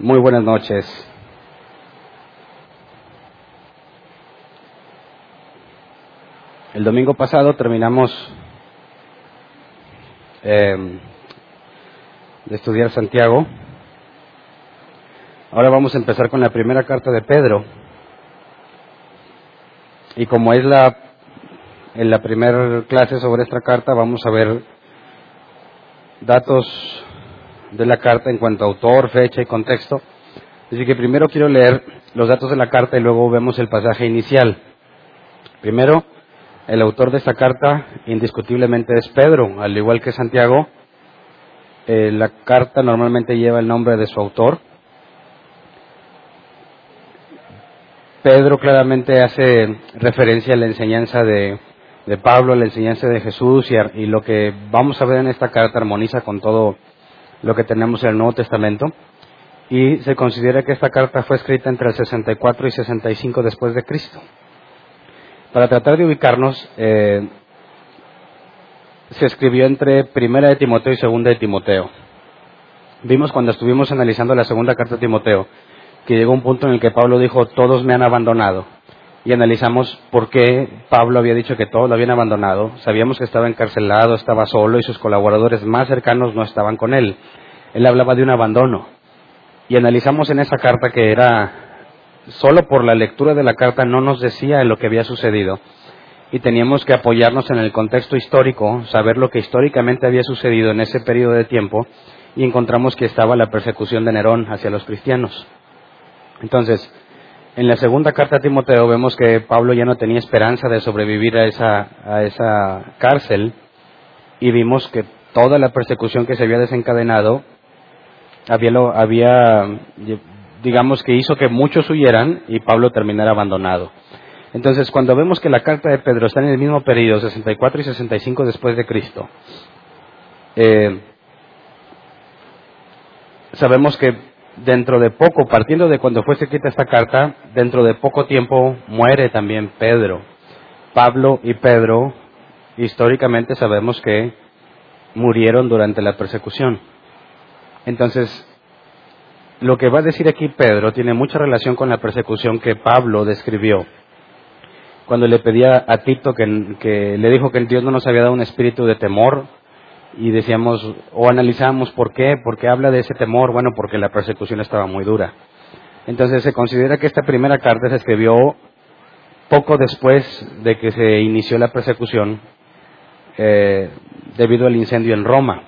Muy buenas noches. El domingo pasado terminamos eh, de estudiar Santiago. Ahora vamos a empezar con la primera carta de Pedro. Y como es la en la primera clase sobre esta carta, vamos a ver datos de la carta en cuanto a autor, fecha y contexto. Así que primero quiero leer los datos de la carta y luego vemos el pasaje inicial. Primero, el autor de esta carta indiscutiblemente es Pedro, al igual que Santiago. Eh, la carta normalmente lleva el nombre de su autor. Pedro claramente hace referencia a la enseñanza de, Pablo, a la enseñanza de Jesús y, lo que vamos a ver en esta carta armoniza con todo lo que tenemos en el Nuevo Testamento. Y se considera que esta carta fue escrita entre el 64 y 65 después de Cristo. Para tratar de ubicarnos, eh, se escribió entre Primera de Timoteo y Segunda de Timoteo. Vimos cuando estuvimos analizando la segunda carta de Timoteo que llegó un punto en el que Pablo dijo, todos me han abandonado. Y analizamos por qué Pablo había dicho que todos lo habían abandonado. Sabíamos que estaba encarcelado, estaba solo y sus colaboradores más cercanos no estaban con él. Él hablaba de un abandono. Y analizamos en esa carta que era solo por la lectura de la carta no nos decía lo que había sucedido. Y teníamos que apoyarnos en el contexto histórico, saber lo que históricamente había sucedido en ese periodo de tiempo, y encontramos que estaba la persecución de Nerón hacia los cristianos. Entonces, en la segunda carta a Timoteo vemos que Pablo ya no tenía esperanza de sobrevivir a esa, a esa cárcel, y vimos que toda la persecución que se había desencadenado había, había digamos que hizo que muchos huyeran y Pablo terminara abandonado. Entonces, cuando vemos que la carta de Pedro está en el mismo periodo, 64 y 65 después de Cristo, eh, sabemos que dentro de poco, partiendo de cuando fue escrita esta carta, dentro de poco tiempo muere también Pedro. Pablo y Pedro, históricamente sabemos que murieron durante la persecución. Entonces, lo que va a decir aquí Pedro tiene mucha relación con la persecución que Pablo describió. Cuando le pedía a Tito que, le dijo que Dios no nos había dado un espíritu de temor y decíamos o analizábamos por qué, porque habla de ese temor, bueno, porque la persecución estaba muy dura. Entonces se considera que esta primera carta se escribió poco después de que se inició la persecución eh, debido al incendio en Roma.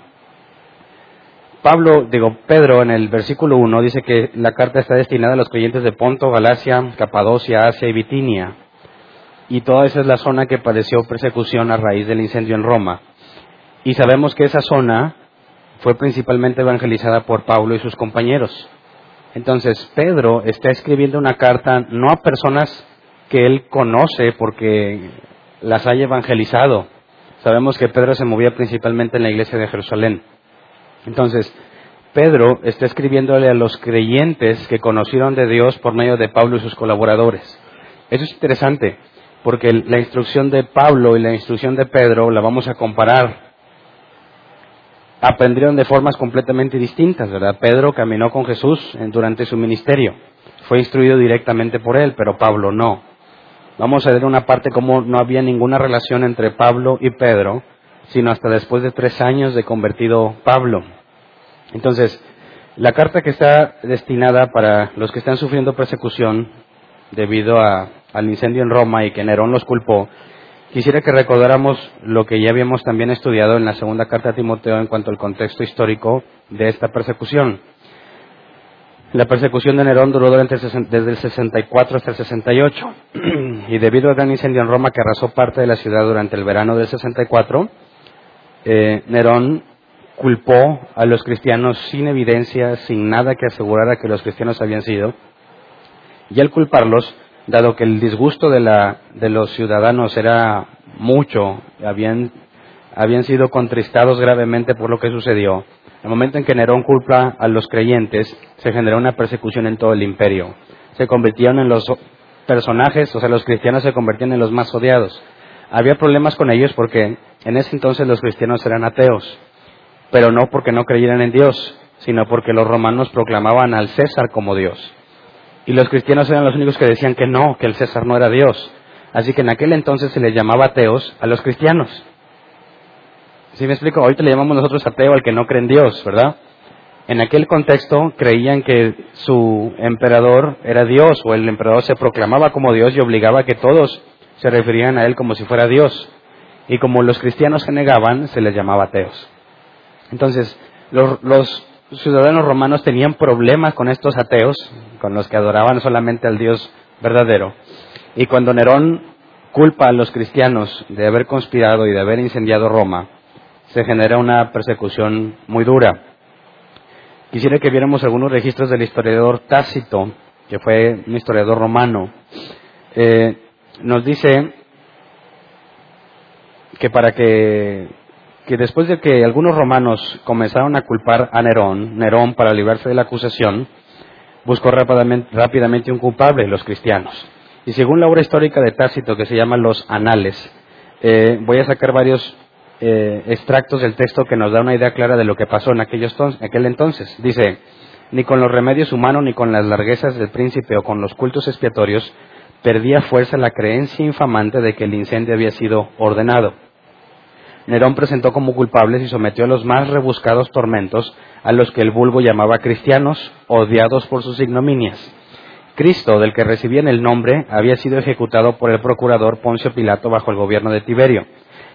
Pablo, digo, Pedro en el versículo 1 dice que la carta está destinada a los creyentes de Ponto, Galacia, Capadocia, Asia y Bitinia. Y toda esa es la zona que padeció persecución a raíz del incendio en Roma. Y sabemos que esa zona fue principalmente evangelizada por Pablo y sus compañeros. Entonces, Pedro está escribiendo una carta no a personas que él conoce porque las haya evangelizado. Sabemos que Pedro se movía principalmente en la iglesia de Jerusalén. Entonces, Pedro está escribiéndole a los creyentes que conocieron de Dios por medio de Pablo y sus colaboradores. Eso es interesante, porque la instrucción de Pablo y la instrucción de Pedro la vamos a comparar. Aprendieron de formas completamente distintas, ¿verdad? Pedro caminó con Jesús durante su ministerio. Fue instruido directamente por él, pero Pablo no. Vamos a ver una parte como no había ninguna relación entre Pablo y Pedro, sino hasta después de tres años de convertido Pablo. Entonces, la carta que está destinada para los que están sufriendo persecución debido al incendio en Roma y que Nerón los culpó, quisiera que recordáramos lo que ya habíamos también estudiado en la segunda carta a Timoteo en cuanto al contexto histórico de esta persecución. La persecución de Nerón duró desde el 64 hasta el 68 y debido al gran incendio en Roma que arrasó parte de la ciudad durante el verano del 64, eh, Nerón culpó a los cristianos sin evidencia, sin nada que asegurara que los cristianos habían sido. Y al culparlos, dado que el disgusto de, la, de los ciudadanos era mucho, habían, habían sido contristados gravemente por lo que sucedió, en el momento en que Nerón culpa a los creyentes, se generó una persecución en todo el imperio. Se convirtieron en los personajes, o sea, los cristianos se convertían en los más odiados. Había problemas con ellos porque en ese entonces los cristianos eran ateos, pero no porque no creyeran en Dios, sino porque los romanos proclamaban al César como Dios. Y los cristianos eran los únicos que decían que no, que el César no era Dios. Así que en aquel entonces se les llamaba ateos a los cristianos. ¿Sí me explico? Ahorita le llamamos nosotros ateo al que no cree en Dios, ¿verdad? En aquel contexto creían que su emperador era Dios o el emperador se proclamaba como Dios y obligaba a que todos se referían a él como si fuera Dios. Y como los cristianos se negaban, se les llamaba ateos. Entonces, los, los ciudadanos romanos tenían problemas con estos ateos, con los que adoraban solamente al Dios verdadero. Y cuando Nerón culpa a los cristianos de haber conspirado y de haber incendiado Roma, se genera una persecución muy dura. Quisiera que viéramos algunos registros del historiador Tácito, que fue un historiador romano. Eh, nos dice que para que, que después de que algunos romanos comenzaron a culpar a Nerón, Nerón para librarse de la acusación, buscó rápidamente, rápidamente un culpable, los cristianos. Y según la obra histórica de Tácito, que se llama Los Anales, eh, voy a sacar varios eh, extractos del texto que nos da una idea clara de lo que pasó en aquellos aquel entonces. Dice, ni con los remedios humanos, ni con las larguezas del príncipe o con los cultos expiatorios, perdía fuerza la creencia infamante de que el incendio había sido ordenado. Nerón presentó como culpables y sometió a los más rebuscados tormentos a los que el vulgo llamaba cristianos, odiados por sus ignominias. Cristo, del que recibían el nombre, había sido ejecutado por el procurador Poncio Pilato bajo el gobierno de Tiberio.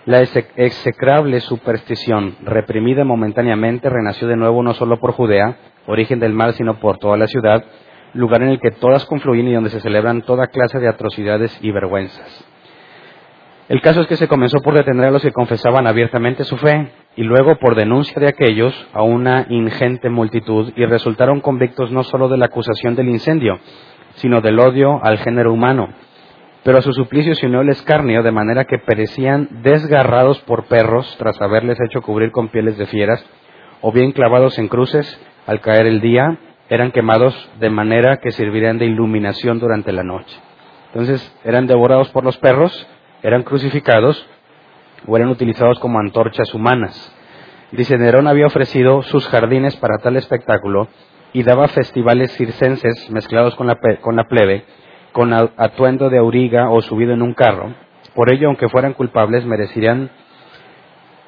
La execrable superstición, reprimida momentáneamente, renació de nuevo no solo por Judea, origen del mal, sino por toda la ciudad, lugar en el que todas confluyen y donde se celebran toda clase de atrocidades y vergüenzas. El caso es que se comenzó por detener a los que confesaban abiertamente su fe y luego por denuncia de aquellos a una ingente multitud y resultaron convictos no solo de la acusación del incendio, sino del odio al género humano pero a su suplicio se unió el escarnio, de manera que perecían desgarrados por perros tras haberles hecho cubrir con pieles de fieras, o bien clavados en cruces al caer el día, eran quemados de manera que servirían de iluminación durante la noche. Entonces eran devorados por los perros, eran crucificados o eran utilizados como antorchas humanas. Dice, Nerón había ofrecido sus jardines para tal espectáculo y daba festivales circenses mezclados con la, con la plebe, con atuendo de auriga o subido en un carro. Por ello, aunque fueran culpables, merecerían,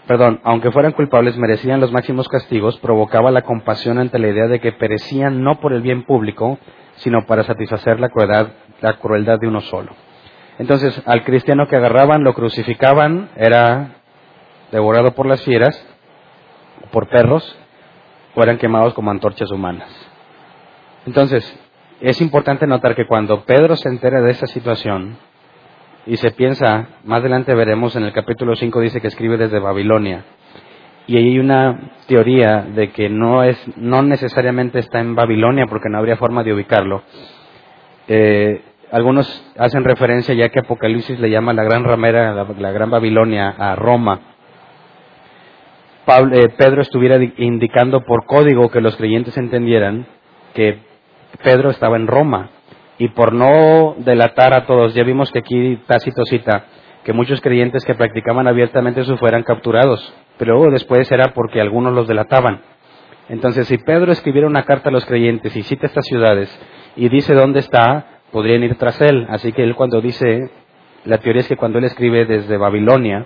perdón, aunque fueran culpables, merecían los máximos castigos, provocaba la compasión ante la idea de que perecían no por el bien público, sino para satisfacer la crueldad, la crueldad de uno solo. Entonces, al cristiano que agarraban, lo crucificaban, era devorado por las fieras, por perros, o eran quemados como antorchas humanas. Entonces, es importante notar que cuando Pedro se entera de esa situación y se piensa, más adelante veremos en el capítulo 5 dice que escribe desde Babilonia, y hay una teoría de que no es no necesariamente está en Babilonia porque no habría forma de ubicarlo. Eh, algunos hacen referencia ya que Apocalipsis le llama la gran ramera, la, gran Babilonia a Roma. Eh, Pedro estuviera indicando por código que los creyentes entendieran que Pedro estaba en Roma. Y por no delatar a todos, ya vimos que aquí Tácito cita que muchos creyentes que practicaban abiertamente su fueran capturados, pero después era porque algunos los delataban. Entonces, si Pedro escribiera una carta a los creyentes y cita estas ciudades y dice dónde está, podrían ir tras él. Así que él cuando dice, la teoría es que cuando él escribe desde Babilonia,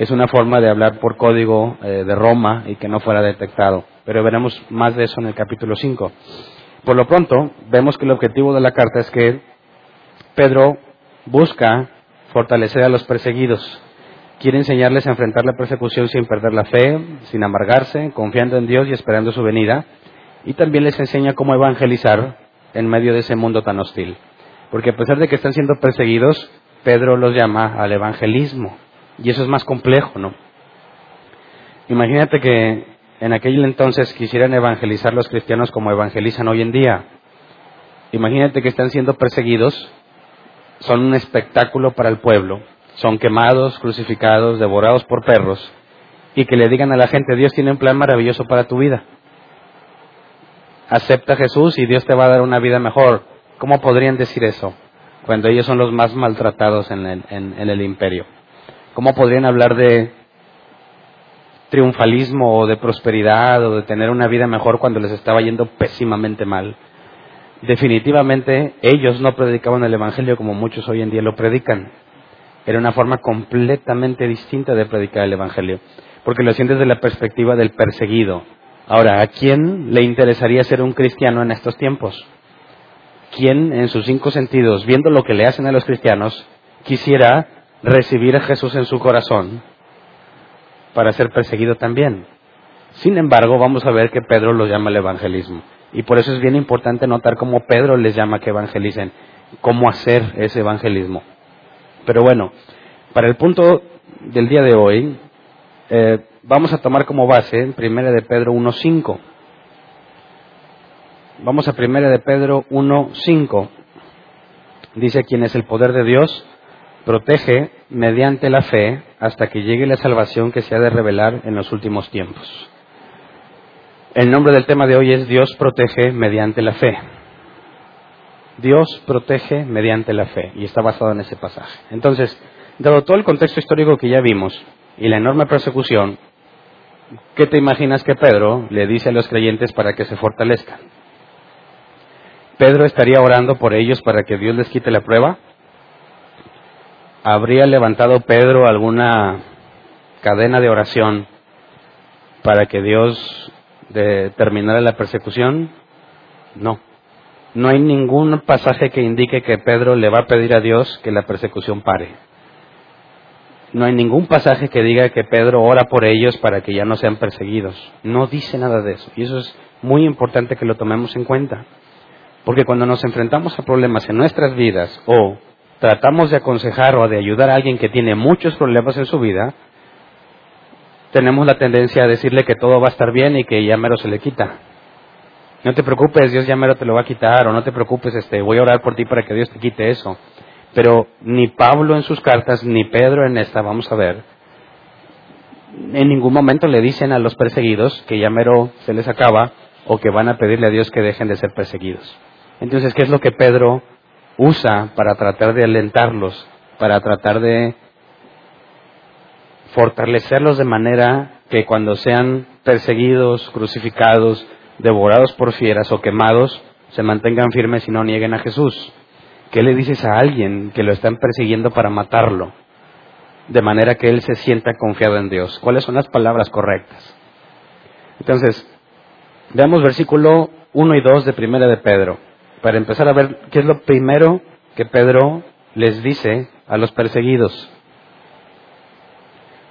es una forma de hablar por código eh, de Roma y que no fuera detectado. Pero veremos más de eso en el capítulo 5. Por lo pronto, vemos que el objetivo de la carta es que Pedro busca fortalecer a los perseguidos. Quiere enseñarles a enfrentar la persecución sin perder la fe, sin amargarse, confiando en Dios y esperando su venida. Y también les enseña cómo evangelizar en medio de ese mundo tan hostil. Porque a pesar de que están siendo perseguidos, Pedro los llama al evangelismo. Y eso es más complejo, ¿no? Imagínate que en aquel entonces quisieran evangelizar los cristianos como evangelizan hoy en día. Imagínate que están siendo perseguidos, son un espectáculo para el pueblo, son quemados, crucificados, devorados por perros, y que le digan a la gente, Dios tiene un plan maravilloso para tu vida. Acepta a Jesús y Dios te va a dar una vida mejor. ¿Cómo podrían decir eso cuando ellos son los más maltratados en el, en el imperio? ¿Cómo podrían hablar de triunfalismo o de prosperidad o de tener una vida mejor cuando les estaba yendo pésimamente mal. Definitivamente ellos no predicaban el Evangelio como muchos hoy en día lo predican. Era una forma completamente distinta de predicar el Evangelio, porque lo hacían desde la perspectiva del perseguido. Ahora, ¿a quién le interesaría ser un cristiano en estos tiempos? ¿Quién, en sus cinco sentidos, viendo lo que le hacen a los cristianos, quisiera recibir a Jesús en su corazón para ser perseguido también? Sin embargo, vamos a ver que Pedro lo llama el evangelismo. Y por eso es bien importante notar cómo Pedro les llama que evangelicen, cómo hacer ese evangelismo. Pero bueno, para el punto del día de hoy, eh, vamos a tomar como base Primera de Pedro 1.5. Vamos a Primera de Pedro 1.5. Dice, quien es el poder de Dios, protege mediante la fe hasta que llegue la salvación que se ha de revelar en los últimos tiempos. El nombre del tema de hoy es Dios protege mediante la fe. Dios protege mediante la fe y está basado en ese pasaje. Entonces, dado todo el contexto histórico que ya vimos y la enorme persecución, ¿qué te imaginas que Pedro le dice a los creyentes para que se fortalezcan? ¿Pedro estaría orando por ellos para que Dios les quite la prueba? ¿Habría levantado Pedro alguna cadena de oración para que Dios terminara la persecución? No. No hay ningún pasaje que indique que Pedro le va a pedir a Dios que la persecución pare. No hay ningún pasaje que diga que Pedro ora por ellos para que ya no sean perseguidos. No dice nada de eso. Y eso es muy importante que lo tomemos en cuenta. Porque cuando nos enfrentamos a problemas en nuestras vidas o tratamos de aconsejar o de ayudar a alguien que tiene muchos problemas en su vida, tenemos la tendencia a decirle que todo va a estar bien y que ya mero se le quita. No te preocupes, Dios ya mero te lo va a quitar, o no te preocupes, este, voy a orar por ti para que Dios te quite eso. Pero ni Pablo en sus cartas, ni Pedro en esta, vamos a ver, en ningún momento le dicen a los perseguidos que ya mero se les acaba o que van a pedirle a Dios que dejen de ser perseguidos. Entonces, ¿qué es lo que Pedro usa para tratar de alentarlos, para tratar de fortalecerlos de manera que cuando sean perseguidos, crucificados, devorados por fieras o quemados, se mantengan firmes y no nieguen a Jesús. ¿Qué le dices a alguien que lo están persiguiendo para matarlo? De manera que él se sienta confiado en Dios. ¿Cuáles son las palabras correctas? Entonces, veamos versículo 1 y 2 de Primera de Pedro, para empezar a ver qué es lo primero que Pedro les dice a los perseguidos.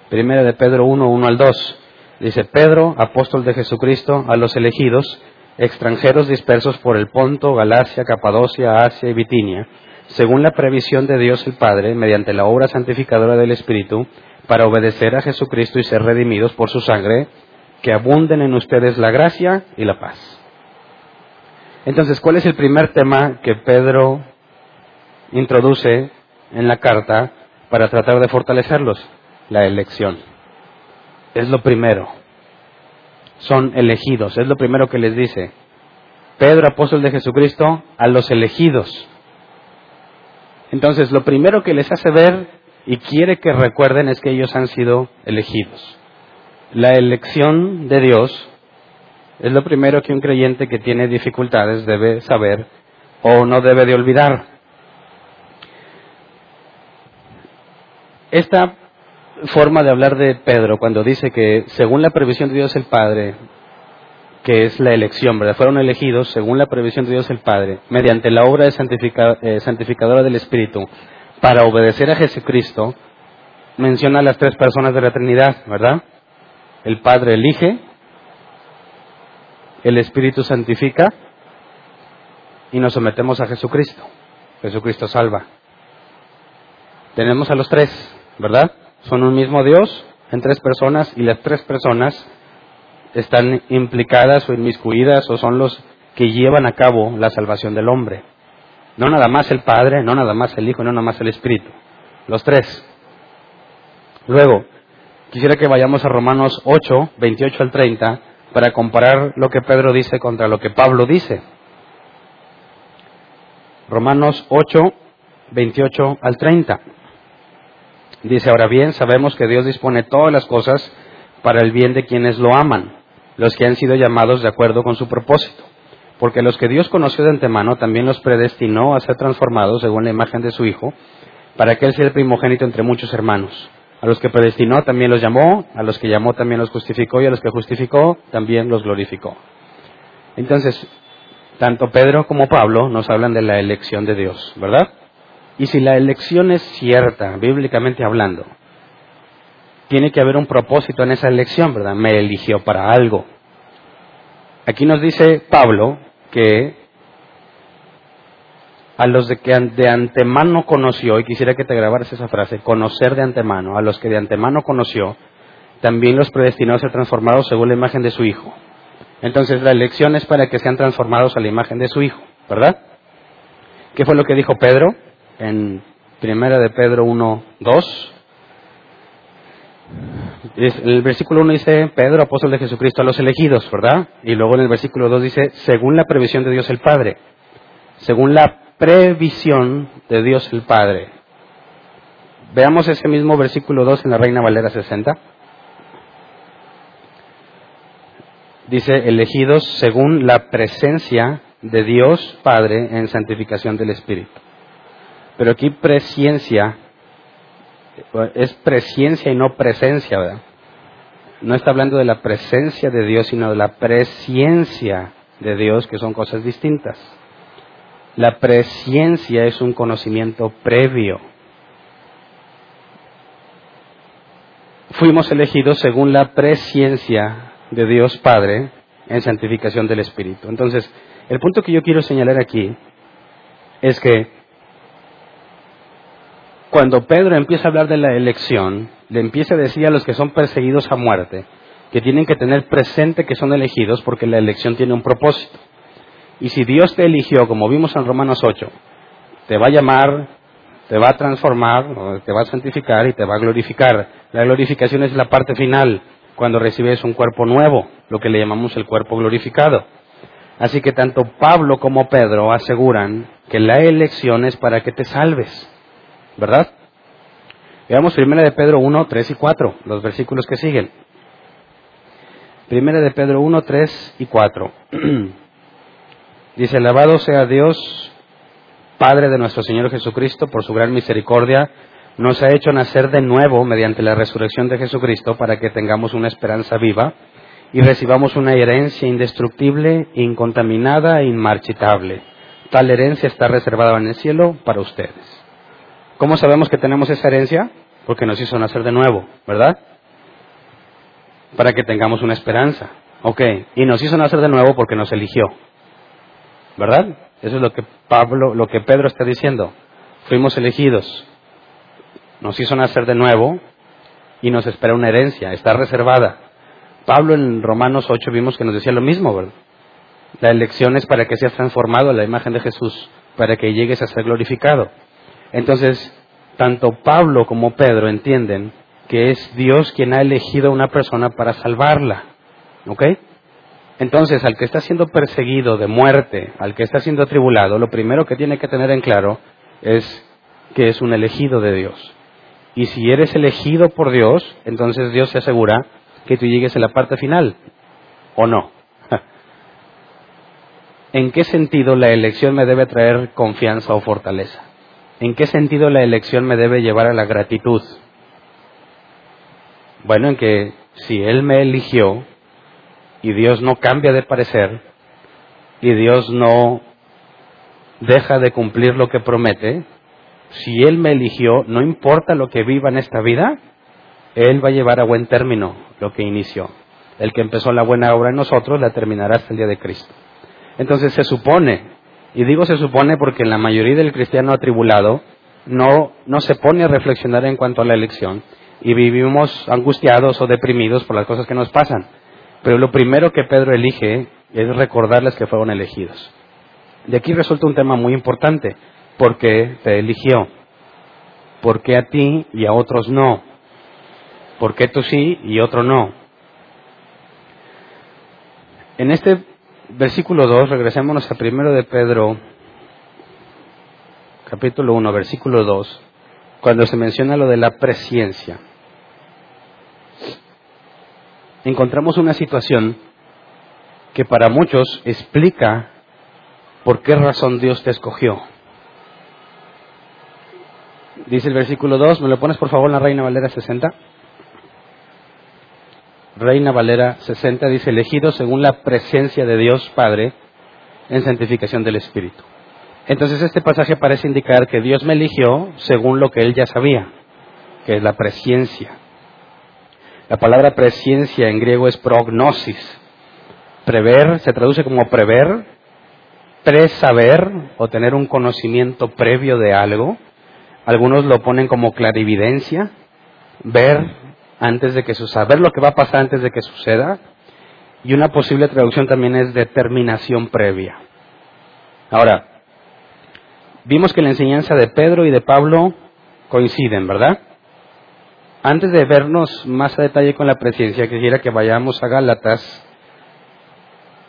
Primera de Pedro 1, 1 al 2. Dice, Pedro, apóstol de Jesucristo, a los elegidos, extranjeros dispersos por el Ponto, Galacia, Capadocia, Asia y Bitinia, según la previsión de Dios el Padre, mediante la obra santificadora del Espíritu, para obedecer a Jesucristo y ser redimidos por su sangre, que abunden en ustedes la gracia y la paz. Entonces, ¿cuál es el primer tema que Pedro introduce en la carta para tratar de fortalecerlos? la elección. Es lo primero. Son elegidos. Es lo primero que les dice. Pedro, apóstol de Jesucristo, a los elegidos. Entonces, lo primero que les hace ver y quiere que recuerden es que ellos han sido elegidos. La elección de Dios es lo primero que un creyente que tiene dificultades debe saber o no debe de olvidar. Esta forma de hablar de Pedro cuando dice que según la previsión de Dios el Padre, que es la elección, ¿verdad? Fueron elegidos según la previsión de Dios el Padre, mediante la obra de eh, santificadora del Espíritu, para obedecer a Jesucristo, menciona a las tres personas de la Trinidad, ¿verdad? El Padre elige, el Espíritu santifica y nos sometemos a Jesucristo. Jesucristo salva. Tenemos a los tres, ¿verdad? son un mismo Dios en tres personas y las tres personas están implicadas o inmiscuidas o son los que llevan a cabo la salvación del hombre. No nada más el Padre, no nada más el Hijo, no nada más el Espíritu. Los tres. Luego, quisiera que vayamos a Romanos 8, 28 al 30, para comparar lo que Pedro dice contra lo que Pablo dice. Romanos 8, 28 al 30. Dice, ahora bien, sabemos que Dios dispone todas las cosas para el bien de quienes lo aman, los que han sido llamados de acuerdo con su propósito. Porque los que Dios conoció de antemano también los predestinó a ser transformados según la imagen de su Hijo, para que Él sea el primogénito entre muchos hermanos. A los que predestinó también los llamó, a los que llamó también los justificó y a los que justificó también los glorificó. Entonces, tanto Pedro como Pablo nos hablan de la elección de Dios, ¿verdad? Y si la elección es cierta, bíblicamente hablando, tiene que haber un propósito en esa elección, ¿verdad? Me eligió para algo. Aquí nos dice Pablo que a los de que de antemano conoció, y quisiera que te grabaras esa frase, conocer de antemano, a los que de antemano conoció, también los predestinó a ser transformados según la imagen de su Hijo. Entonces la elección es para que sean transformados a la imagen de su Hijo, ¿verdad? ¿Qué fue lo que dijo Pedro en Primera de Pedro 1, 2? el versículo 1 dice, Pedro, apóstol de Jesucristo, a los elegidos, ¿verdad? Y luego en el versículo 2 dice, según la previsión de Dios el Padre. Según la previsión de Dios el Padre. Veamos ese mismo versículo 2 en la Reina Valera 60. Dice, elegidos según la presencia de Dios Padre en santificación del Espíritu. Pero aquí presciencia es presencia y no presencia, ¿verdad? No está hablando de la presencia de Dios, sino de la presciencia de Dios, que son cosas distintas. La presciencia es un conocimiento previo. Fuimos elegidos según la presciencia de Dios Padre en santificación del Espíritu. Entonces, el punto que yo quiero señalar aquí es que cuando Pedro empieza a hablar de la elección, le empieza a decir a los que son perseguidos a muerte que tienen que tener presente que son elegidos porque la elección tiene un propósito. Y si Dios te eligió, como vimos en Romanos 8, te va a llamar, te va a transformar, te va a santificar y te va a glorificar. La glorificación es la parte final, cuando recibes un cuerpo nuevo, lo que le llamamos el cuerpo glorificado. Así que tanto Pablo como Pedro aseguran que la elección es para que te salves. ¿verdad? Veamos primera de Pedro 1, 3 y 4, los versículos que siguen. Primera de Pedro 1, 3 y 4. Dice, alabado sea Dios, Padre de nuestro Señor Jesucristo, por su gran misericordia, nos ha hecho nacer de nuevo mediante la resurrección de Jesucristo para que tengamos una esperanza viva y recibamos una herencia indestructible, incontaminada e inmarchitable. Tal herencia está reservada en el cielo para ustedes. ¿Cómo sabemos que tenemos esa herencia? Porque nos hizo nacer de nuevo, ¿verdad? Para que tengamos una esperanza. Ok, y nos hizo nacer de nuevo porque nos eligió. ¿Verdad? Eso es lo que Pablo, lo que Pedro está diciendo. Fuimos elegidos. Nos hizo nacer de nuevo y nos espera una herencia, está reservada. Pablo en Romanos 8 vimos que nos decía lo mismo, ¿verdad? La elección es para que seas transformado a la imagen de Jesús, para que llegues a ser glorificado. Entonces, tanto Pablo como Pedro entienden que es Dios quien ha elegido a una persona para salvarla. ¿Ok? Entonces, al que está siendo perseguido de muerte, al que está siendo atribulado, lo primero que tiene que tener en claro es que es un elegido de Dios. Y si eres elegido por Dios, entonces Dios se asegura que tú llegues a la parte final, ¿o no? ¿En qué sentido la elección me debe traer confianza o fortaleza? ¿En qué sentido la elección me debe llevar a la gratitud? Bueno, en que si Él me eligió y Dios no cambia de parecer y Dios no deja de cumplir lo que promete, si Él me eligió, no importa lo que viva en esta vida, Él va a llevar a buen término lo que inició. El que empezó la buena obra en nosotros la terminará hasta el día de Cristo. Entonces se supone y digo se supone porque la mayoría del cristiano atribulado no, no se pone a reflexionar en cuanto a la elección y vivimos angustiados o deprimidos por las cosas que nos pasan. Pero lo primero que Pedro elige es recordarles que fueron elegidos. De aquí resulta un tema muy importante. ¿Por qué te eligió? ¿Por qué a ti y a otros no? ¿Por qué tú sí y otro no? En este versículo 2, regresémonos a primero de Pedro, capítulo 1, versículo 2, cuando se menciona lo de la presciencia. Encontramos una situación que para muchos explica por qué razón Dios te escogió. Dice el versículo 2, ¿me lo pones por favor en la Reina Valera 60? Reina Valera 60 dice, elegido según la presencia de Dios Padre en santificación del Espíritu. Entonces este pasaje parece indicar que Dios me eligió según lo que él ya sabía, que es la presencia. La palabra presencia en griego es prognosis. Prever se traduce como prever, presaber o tener un conocimiento previo de algo. Algunos lo ponen como clarividencia, ver antes de que suceda, ver lo que va a pasar antes de que suceda. Y una posible traducción también es determinación previa. Ahora, vimos que la enseñanza de Pedro y de Pablo coinciden, ¿verdad? Antes de vernos más a detalle con la presencia, quisiera que vayamos a Gálatas.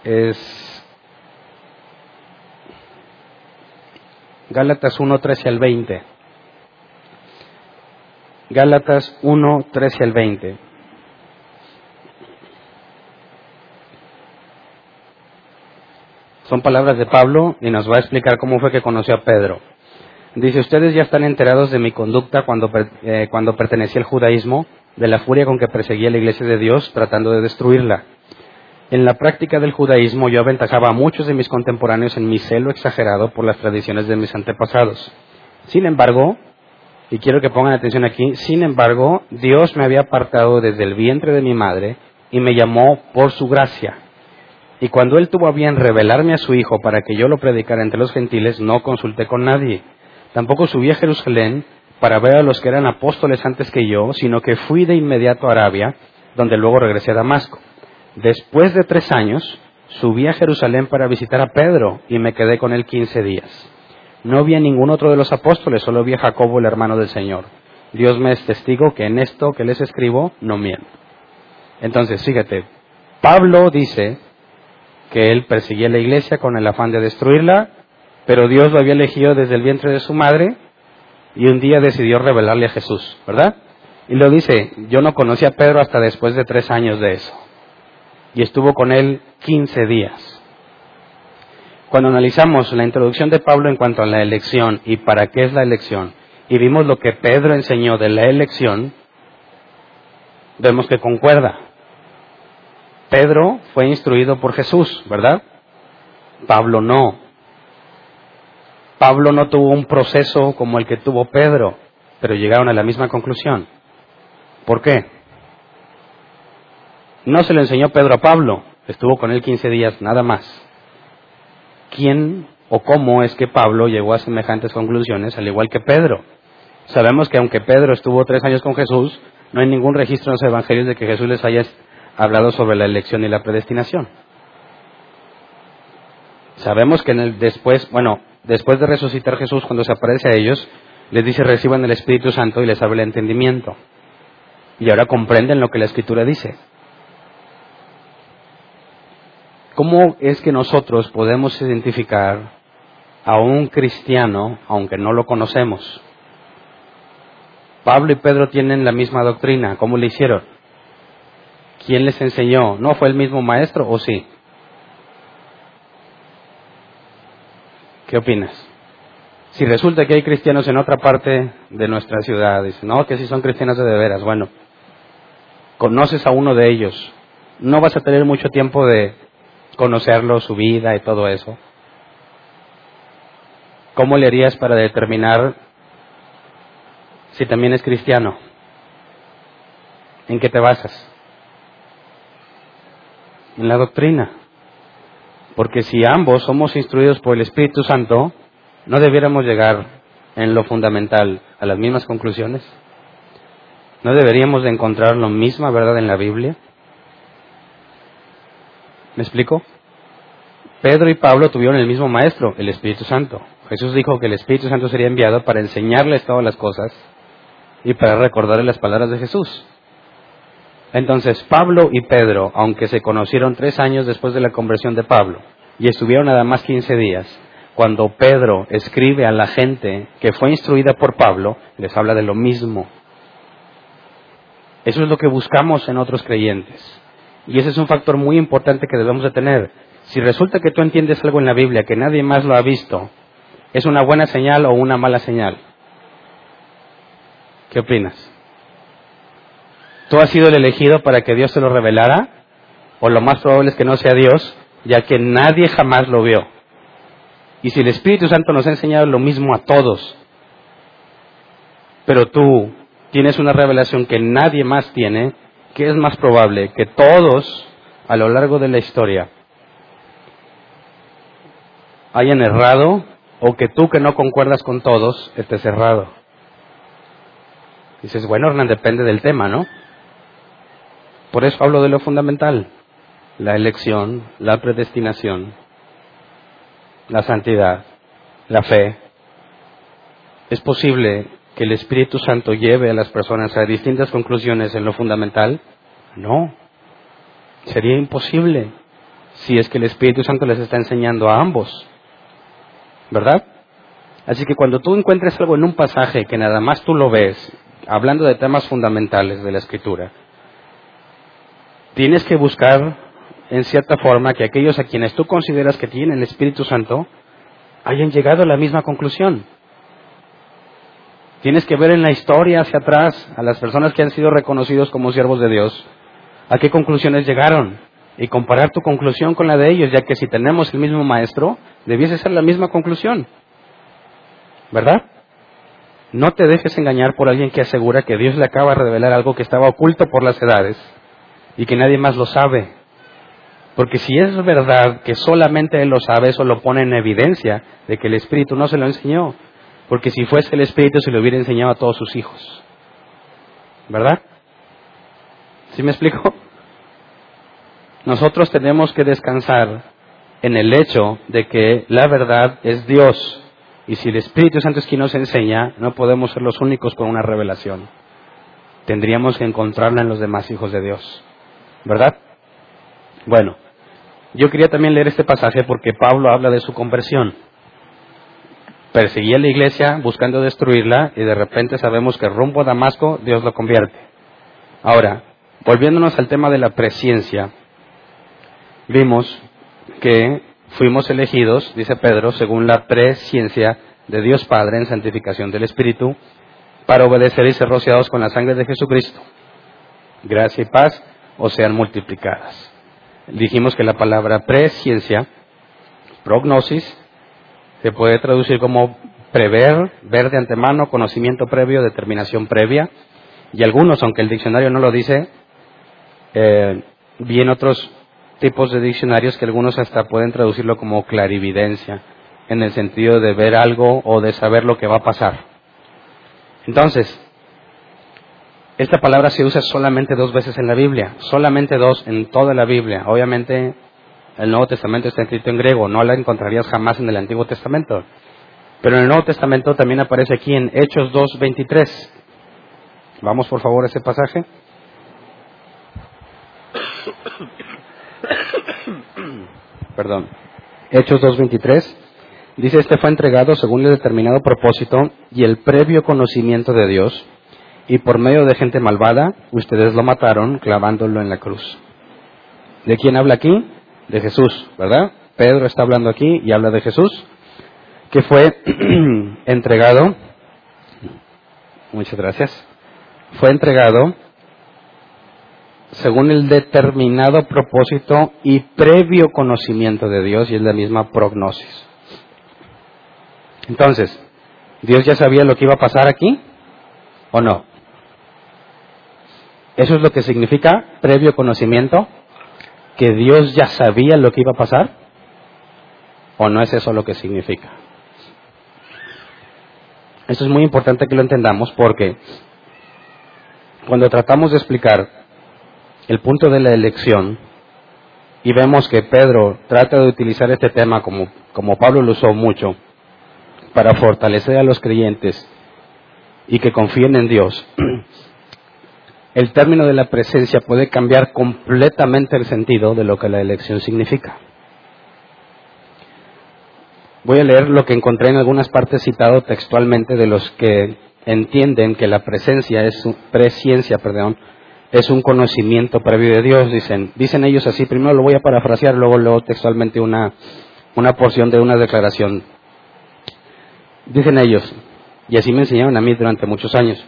Es Gálatas 1, 13 al 20. Gálatas 1, 13 al 20. Son palabras de Pablo y nos va a explicar cómo fue que conoció a Pedro. Dice, ustedes ya están enterados de mi conducta cuando, eh, cuando pertenecía al judaísmo, de la furia con que perseguía la iglesia de Dios tratando de destruirla. En la práctica del judaísmo yo aventajaba a muchos de mis contemporáneos en mi celo exagerado por las tradiciones de mis antepasados. Sin embargo, y quiero que pongan atención aquí, sin embargo, Dios me había apartado desde el vientre de mi madre y me llamó por su gracia. Y cuando Él tuvo a bien revelarme a su Hijo para que yo lo predicara entre los gentiles, no consulté con nadie. Tampoco subí a Jerusalén para ver a los que eran apóstoles antes que yo, sino que fui de inmediato a Arabia, donde luego regresé a Damasco. Después de tres años, subí a Jerusalén para visitar a Pedro y me quedé con él quince días. No vi a ningún otro de los apóstoles, solo vi a Jacobo, el hermano del Señor. Dios me es testigo que en esto que les escribo no miento. Entonces, fíjate, Pablo dice que él perseguía la iglesia con el afán de destruirla, pero Dios lo había elegido desde el vientre de su madre y un día decidió revelarle a Jesús, ¿verdad? Y lo dice, yo no conocí a Pedro hasta después de tres años de eso. Y estuvo con él quince días. Cuando analizamos la introducción de Pablo en cuanto a la elección y para qué es la elección, y vimos lo que Pedro enseñó de la elección, vemos que concuerda. Pedro fue instruido por Jesús, ¿verdad? Pablo no. Pablo no tuvo un proceso como el que tuvo Pedro, pero llegaron a la misma conclusión. ¿Por qué? No se lo enseñó Pedro a Pablo, estuvo con él 15 días, nada más quién o cómo es que Pablo llegó a semejantes conclusiones, al igual que Pedro. Sabemos que aunque Pedro estuvo tres años con Jesús, no hay ningún registro en los evangelios de que Jesús les haya hablado sobre la elección y la predestinación. Sabemos que en el después, bueno, después de resucitar Jesús, cuando se aparece a ellos, les dice reciban el Espíritu Santo y les abre el entendimiento. Y ahora comprenden lo que la Escritura dice. ¿Cómo es que nosotros podemos identificar a un cristiano aunque no lo conocemos? Pablo y Pedro tienen la misma doctrina. ¿Cómo lo hicieron? ¿Quién les enseñó? ¿No fue el mismo maestro o sí? ¿Qué opinas? Si resulta que hay cristianos en otra parte de nuestra ciudad, dicen, no, que si son cristianos de veras, bueno, conoces a uno de ellos, no vas a tener mucho tiempo de conocerlo, su vida y todo eso. ¿Cómo le harías para determinar si también es cristiano? ¿En qué te basas? En la doctrina. Porque si ambos somos instruidos por el Espíritu Santo, ¿no debiéramos llegar en lo fundamental a las mismas conclusiones? ¿No deberíamos de encontrar la misma verdad en la Biblia? ¿Me explico? Pedro y Pablo tuvieron el mismo maestro, el Espíritu Santo. Jesús dijo que el Espíritu Santo sería enviado para enseñarles todas las cosas y para recordarles las palabras de Jesús. Entonces, Pablo y Pedro, aunque se conocieron tres años después de la conversión de Pablo y estuvieron nada más quince días, cuando Pedro escribe a la gente que fue instruida por Pablo, les habla de lo mismo. Eso es lo que buscamos en otros creyentes Y ese es un factor muy importante que debemos de tener. Si resulta que tú entiendes algo en la Biblia que nadie más lo ha visto, ¿es una buena señal o una mala señal? ¿Qué opinas? ¿Tú has sido el elegido para que Dios te lo revelara? ¿O lo más probable es que no sea Dios, ya que nadie jamás lo vio? Y si el Espíritu Santo nos ha enseñado lo mismo a todos, pero tú tienes una revelación que nadie más tiene, ¿qué es más probable? Que todos a lo largo de la historia hayan errado o que tú que no concuerdas con todos estés errado. Dices, bueno, Hernán, depende del tema, ¿no? Por eso hablo de lo fundamental, la elección, la predestinación, la santidad, la fe. Es posible que el Espíritu Santo lleve a las personas a distintas conclusiones en lo fundamental? No. Sería imposible si es que el Espíritu Santo les está enseñando a ambos. ¿Verdad? Así que cuando tú encuentres algo en un pasaje que nada más tú lo ves, hablando de temas fundamentales de la Escritura, tienes que buscar en cierta forma que aquellos a quienes tú consideras que tienen el Espíritu Santo hayan llegado a la misma conclusión. Tienes que ver en la historia hacia atrás a las personas que han sido reconocidos como siervos de Dios, a qué conclusiones llegaron y comparar tu conclusión con la de ellos, ya que si tenemos el mismo maestro, debiese ser la misma conclusión. ¿Verdad? No te dejes engañar por alguien que asegura que Dios le acaba de revelar algo que estaba oculto por las edades y que nadie más lo sabe. Porque si es verdad que solamente Él lo sabe, eso lo pone en evidencia de que el Espíritu no se lo enseñó. Porque si fuese el Espíritu se lo hubiera enseñado a todos sus hijos. ¿Verdad? ¿Sí me explico? Nosotros tenemos que descansar en el hecho de que la verdad es Dios. Y si el Espíritu Santo es quien nos enseña, no podemos ser los únicos con una revelación. Tendríamos que encontrarla en los demás hijos de Dios. ¿Verdad? Bueno, yo quería también leer este pasaje porque Pablo habla de su conversión perseguía la iglesia buscando destruirla y de repente sabemos que rumbo a Damasco Dios lo convierte. Ahora, volviéndonos al tema de la presciencia, vimos que fuimos elegidos, dice Pedro, según la presciencia de Dios Padre en santificación del Espíritu, para obedecer y ser rociados con la sangre de Jesucristo. Gracia y paz os sean multiplicadas. Dijimos que la palabra presciencia, prognosis, se puede traducir como prever, ver de antemano, conocimiento previo, determinación previa. Y algunos, aunque el diccionario no lo dice, eh, bien otros tipos de diccionarios que algunos hasta pueden traducirlo como clarividencia, en el sentido de ver algo o de saber lo que va a pasar. Entonces, esta palabra se usa solamente dos veces en la Biblia, solamente dos en toda la Biblia. Obviamente el Nuevo Testamento está escrito en griego, no la encontrarías jamás en el Antiguo Testamento. Pero en el Nuevo Testamento también aparece aquí en Hechos 2.23. Vamos por favor a ese pasaje. Perdón. Hechos 2.23. Dice, este fue entregado según el determinado propósito y el previo conocimiento de Dios, y por medio de gente malvada, ustedes lo mataron clavándolo en la cruz. ¿De quién habla aquí? de Jesús, ¿verdad? Pedro está hablando aquí y habla de Jesús, que fue entregado, muchas gracias, fue entregado según el determinado propósito y previo conocimiento de Dios, y es la misma prognosis. Entonces, ¿Dios ya sabía lo que iba a pasar aquí? ¿O no? ¿Eso es lo que significa previo conocimiento? que Dios ya sabía lo que iba a pasar? ¿O no es eso lo que significa? Eso es muy importante que lo entendamos porque cuando tratamos de explicar el punto de la elección y vemos que Pedro trata de utilizar este tema como, como Pablo lo usó mucho para fortalecer a los creyentes y que confíen en Dios, el término de la presencia puede cambiar completamente el sentido de lo que la elección significa. Voy a leer lo que encontré en algunas partes citado textualmente de los que entienden que la presencia es presciencia, perdón, es un conocimiento previo de Dios, dicen. Dicen ellos así, primero lo voy a parafrasear, luego leo textualmente una, una porción de una declaración. Dicen ellos, y así me enseñaron a mí durante muchos años.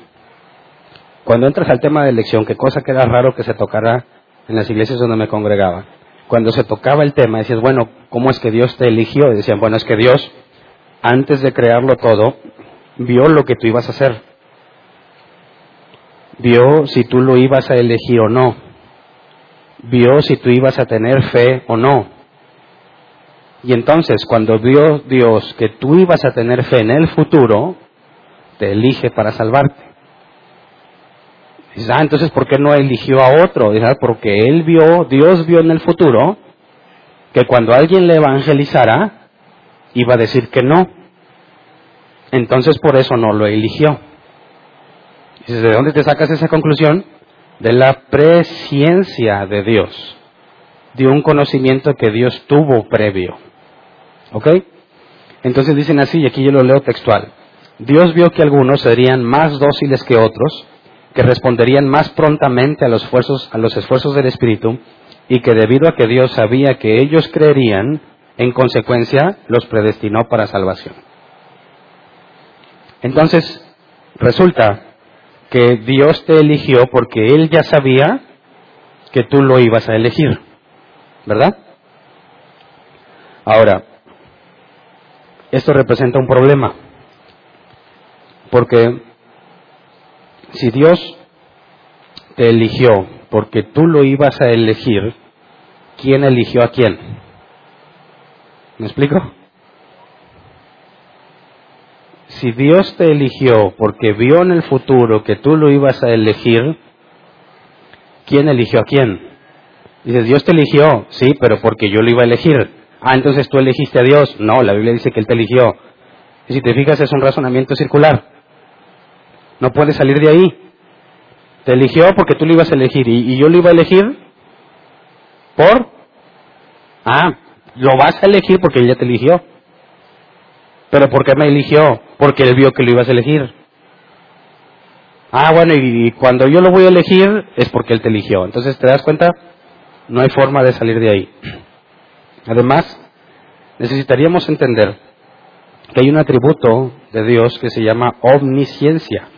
Cuando entras al tema de elección, qué cosa que era raro que se tocara en las iglesias donde me congregaba. Cuando se tocaba el tema, decías, bueno, ¿cómo es que Dios te eligió? Y decían, bueno, es que Dios, antes de crearlo todo, vio lo que tú ibas a hacer vio si tú lo ibas a elegir o no, vio si tú ibas a tener fe o no. Y entonces, cuando vio Dios que tú ibas a tener fe en el futuro, te elige para salvarte. Dices, ah, entonces, ¿por qué no eligió a otro? Dices, ah, porque Él vio, Dios vio en el futuro que cuando alguien le evangelizara, iba a decir que no. Entonces, por eso no lo eligió. ¿de dónde te sacas esa conclusión? De la presciencia de Dios, de un conocimiento que Dios tuvo previo. ¿Ok? Entonces dicen así, y aquí yo lo leo textual. Dios vio que algunos serían más dóciles que otros, que responderían más prontamente a los esfuerzos, a los esfuerzos del Espíritu, y que debido a que Dios sabía que ellos creerían, en consecuencia los predestinó para salvación. Entonces, resulta que Dios te eligió porque Él ya sabía que tú lo ibas a elegir, ¿verdad? Ahora, esto representa un problema, porque si Dios te eligió porque tú lo ibas a elegir, ¿quién eligió a quién? ¿Me explico? si Dios te eligió porque vio en el futuro que tú lo ibas a elegir, ¿quién eligió a quién? Dices, Dios te eligió, sí, pero porque yo lo iba a elegir. Ah, entonces tú elegiste a Dios. No, la Biblia dice que Él te eligió. Y si te fijas, es un razonamiento circular. No puedes salir de ahí. Te eligió porque tú lo ibas a elegir. ¿Y, yo lo iba a elegir? ¿Por? Ah, lo vas a elegir porque Él ya te eligió. ¿Pero por qué me eligió? Porque él vio que lo ibas a elegir. Ah, bueno, y, cuando yo lo voy a elegir es porque él te eligió. Entonces, ¿te das cuenta? No hay forma de salir de ahí. Además, necesitaríamos entender que hay un atributo de Dios que se llama omnisciencia,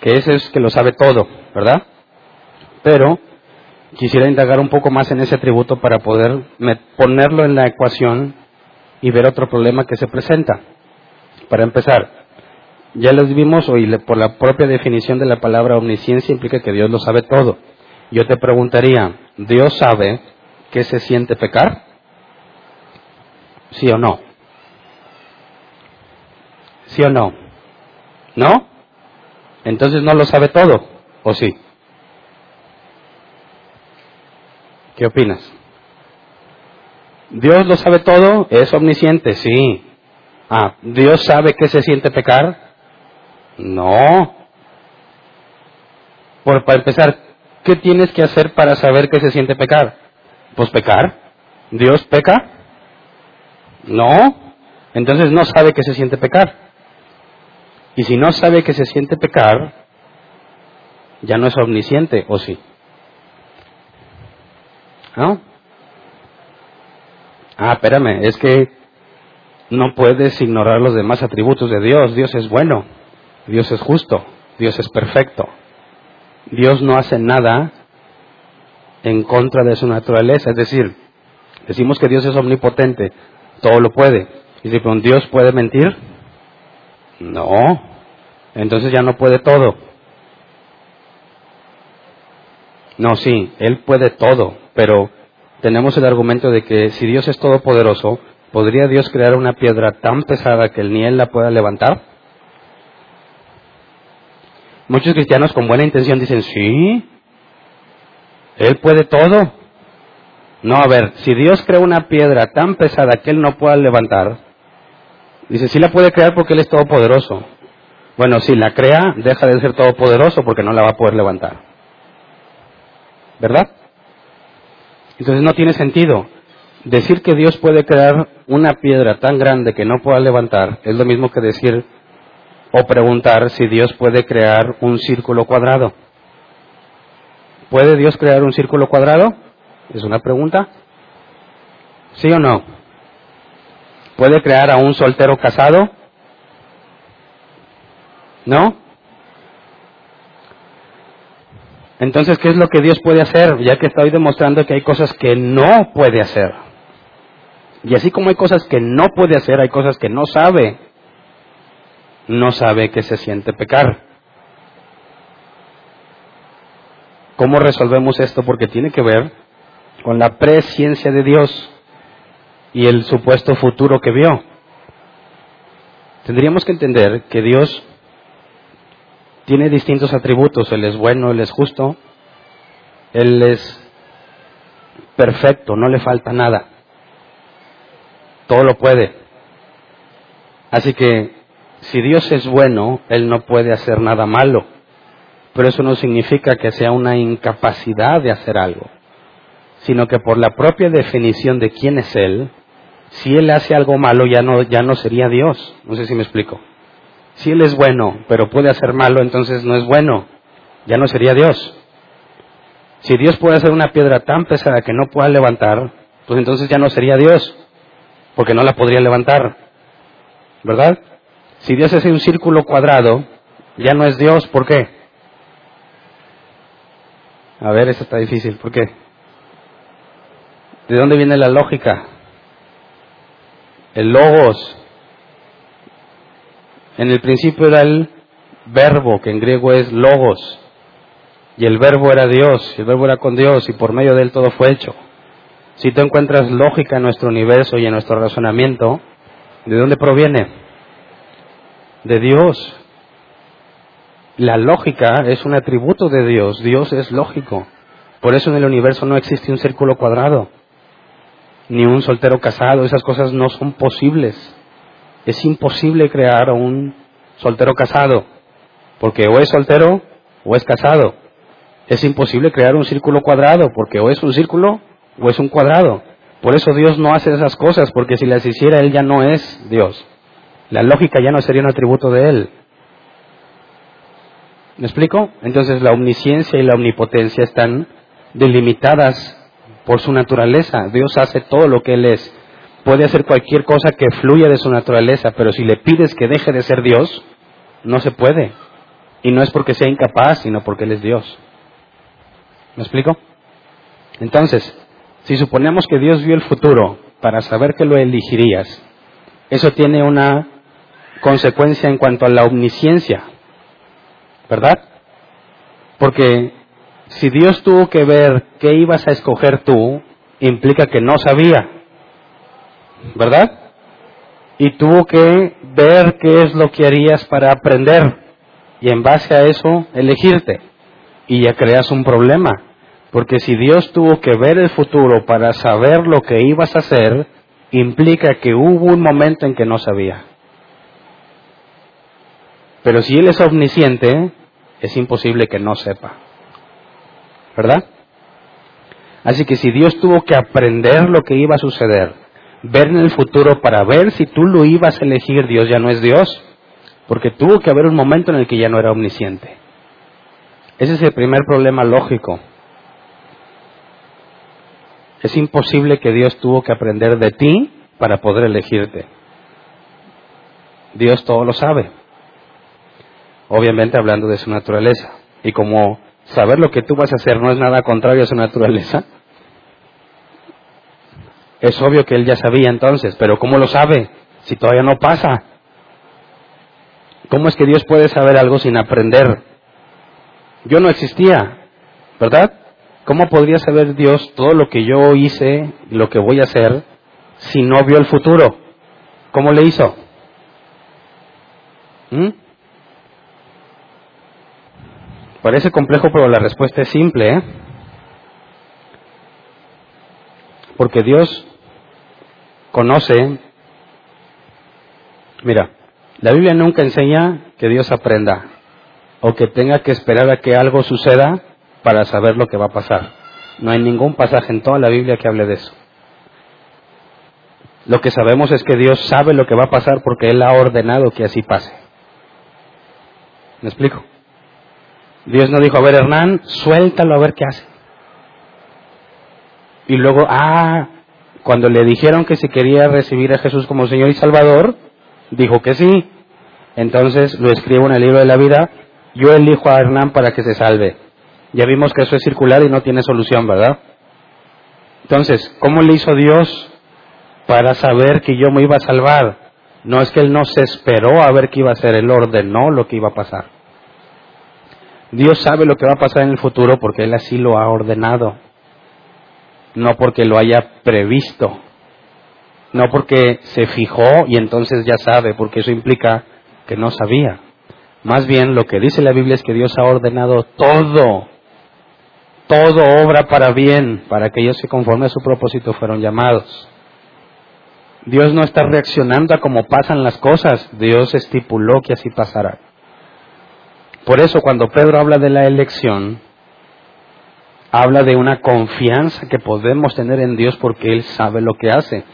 que ese es que lo sabe todo, ¿verdad? Pero quisiera indagar un poco más en ese atributo para poder ponerlo en la ecuación y ver otro problema que se presenta. Para empezar, ya les vimos hoy, por la propia definición de la palabra omnisciencia implica que Dios lo sabe todo. Yo te preguntaría, ¿Dios sabe qué se siente pecar? ¿Sí o no? ¿Sí o no? ¿No? Entonces no lo sabe todo, ¿o sí? ¿Qué opinas? Dios lo sabe todo, es omnisciente, sí. Ah, ¿Dios sabe qué se siente pecar? No. Por, para empezar, ¿qué tienes que hacer para saber qué se siente pecar? Pues pecar. ¿Dios peca? No. Entonces no sabe qué se siente pecar. Y si no sabe que se siente pecar, ya no es omnisciente, ¿o sí? ¿No? Ah, espérame, es que no puedes ignorar los demás atributos de Dios. Dios es bueno, Dios es justo, Dios es perfecto. Dios no hace nada en contra de su naturaleza. Es decir, decimos que Dios es omnipotente, todo lo puede. Y si Dios puede mentir, no, entonces ya no puede todo. No, sí, Él puede todo, pero tenemos el argumento de que si Dios es todopoderoso, ¿podría Dios crear una piedra tan pesada que ni Él la pueda levantar? Muchos cristianos con buena intención dicen, sí, Él puede todo. No, a ver, si Dios crea una piedra tan pesada que Él no pueda levantar, dice, sí la puede crear porque Él es todopoderoso. Bueno, si la crea, deja de ser todopoderoso porque no la va a poder levantar. ¿Verdad? Entonces no tiene sentido. Decir que Dios puede crear una piedra tan grande que no pueda levantar es lo mismo que decir o preguntar si Dios puede crear un círculo cuadrado. ¿Puede Dios crear un círculo cuadrado? Es una pregunta. ¿Sí o no? ¿Puede crear a un soltero casado? ¿No? Entonces, ¿qué es lo que Dios puede hacer? Ya que estoy demostrando que hay cosas que no puede hacer. Y así como hay cosas que no puede hacer, hay cosas que no sabe. No sabe que se siente pecar. ¿Cómo resolvemos esto? Porque tiene que ver con la presciencia de Dios y el supuesto futuro que vio. Tendríamos que entender que Dios tiene distintos atributos. Él es bueno, Él es justo, Él es perfecto, no le falta nada. Todo lo puede. Así que si Dios es bueno, Él no puede hacer nada malo. Pero eso no significa que sea una incapacidad de hacer algo, sino que por la propia definición de quién es Él, si Él hace algo malo ya no, ya no sería Dios. No sé si me explico. Si Él es bueno, pero puede hacer malo, entonces no es bueno. Ya no sería Dios. Si Dios puede hacer una piedra tan pesada que no pueda levantar, pues entonces ya no sería Dios, porque no la podría levantar. ¿Verdad? Si Dios hace un círculo cuadrado, ya no es Dios, ¿por qué? A ver, eso está difícil, ¿por qué? ¿De dónde viene la lógica? El logos. En el principio era el verbo, que en griego es logos. Y el verbo era Dios, y el verbo era con Dios, y por medio de él todo fue hecho. Si tú encuentras lógica en nuestro universo y en nuestro razonamiento, ¿de dónde proviene? De Dios. La lógica es un atributo de Dios. Dios es lógico. Por eso en el universo no existe un círculo cuadrado ni un soltero casado, esas cosas no son posibles. Es imposible crear un soltero casado, porque o es soltero o es casado. Es imposible crear un círculo cuadrado, porque o es un círculo o es un cuadrado. Por eso Dios no hace esas cosas, porque si las hiciera Él ya no es Dios. La lógica ya no sería un atributo de Él. ¿Me explico? Entonces la omnisciencia y la omnipotencia están delimitadas por su naturaleza. Dios hace todo lo que Él es. Puede hacer cualquier cosa que fluya de su naturaleza, pero si le pides que deje de ser Dios, no se puede. Y no es porque sea incapaz, sino porque Él es Dios. ¿Me explico? Entonces, si suponemos que Dios vio el futuro para saber que lo elegirías, eso tiene una consecuencia en cuanto a la omnisciencia, ¿verdad? Porque si Dios tuvo que ver qué ibas a escoger tú, implica que no sabía, ¿verdad? Y tuvo que ver qué es lo que harías para aprender y en base a eso elegirte. Y ya creas un problema, porque si Dios tuvo que ver el futuro para saber lo que ibas a hacer, implica que hubo un momento en que no sabía. Pero si Él es omnisciente, es imposible que no sepa. ¿Verdad? Así que si Dios tuvo que aprender lo que iba a suceder, ver en el futuro para ver si tú lo ibas a elegir, Dios ya no es Dios, porque tuvo que haber un momento en el que ya no era omnisciente. Ese es el primer problema lógico. Es imposible que Dios tuvo que aprender de ti para poder elegirte. Dios todo lo sabe. Obviamente hablando de su naturaleza. Y como saber lo que tú vas a hacer no es nada contrario a su naturaleza. Es obvio que él ya sabía entonces, pero ¿cómo lo sabe si todavía no pasa? ¿Cómo es que Dios puede saber algo sin aprender? Yo no existía, ¿verdad? ¿Cómo podría saber Dios todo lo que yo hice, lo que voy a hacer, si no vio el futuro? ¿Cómo le hizo? ¿Mm? Parece complejo, pero la respuesta es simple. ¿eh? Porque Dios conoce. Mira, la Biblia nunca enseña que Dios aprenda o que tenga que esperar a que algo suceda para saber lo que va a pasar. No hay ningún pasaje en toda la Biblia que hable de eso. Lo que sabemos es que Dios sabe lo que va a pasar porque Él ha ordenado que así pase. ¿Me explico? Dios no dijo, a ver Hernán, suéltalo a ver qué hace. Y luego, ah, cuando le dijeron que si quería recibir a Jesús como Señor y Salvador, dijo que sí. Entonces lo escribo en el libro de la vida, yo elijo a Hernán para que se salve. Ya vimos que eso es circular y no tiene solución, ¿verdad? Entonces, ¿cómo le hizo Dios para saber que yo me iba a salvar? No es que Él no se esperó a ver qué iba a ser, Él ordenó lo que iba a pasar. Dios sabe lo que va a pasar en el futuro porque Él así lo ha ordenado, no porque lo haya previsto, no porque se fijó y entonces ya sabe, porque eso implica que no sabía. Más bien lo que dice la Biblia es que Dios ha ordenado todo, todo obra para bien, para aquellos que conforme a su propósito fueron llamados. Dios no está reaccionando a cómo pasan las cosas, Dios estipuló que así pasará. Por eso cuando Pedro habla de la elección, habla de una confianza que podemos tener en Dios porque Él sabe lo que hace.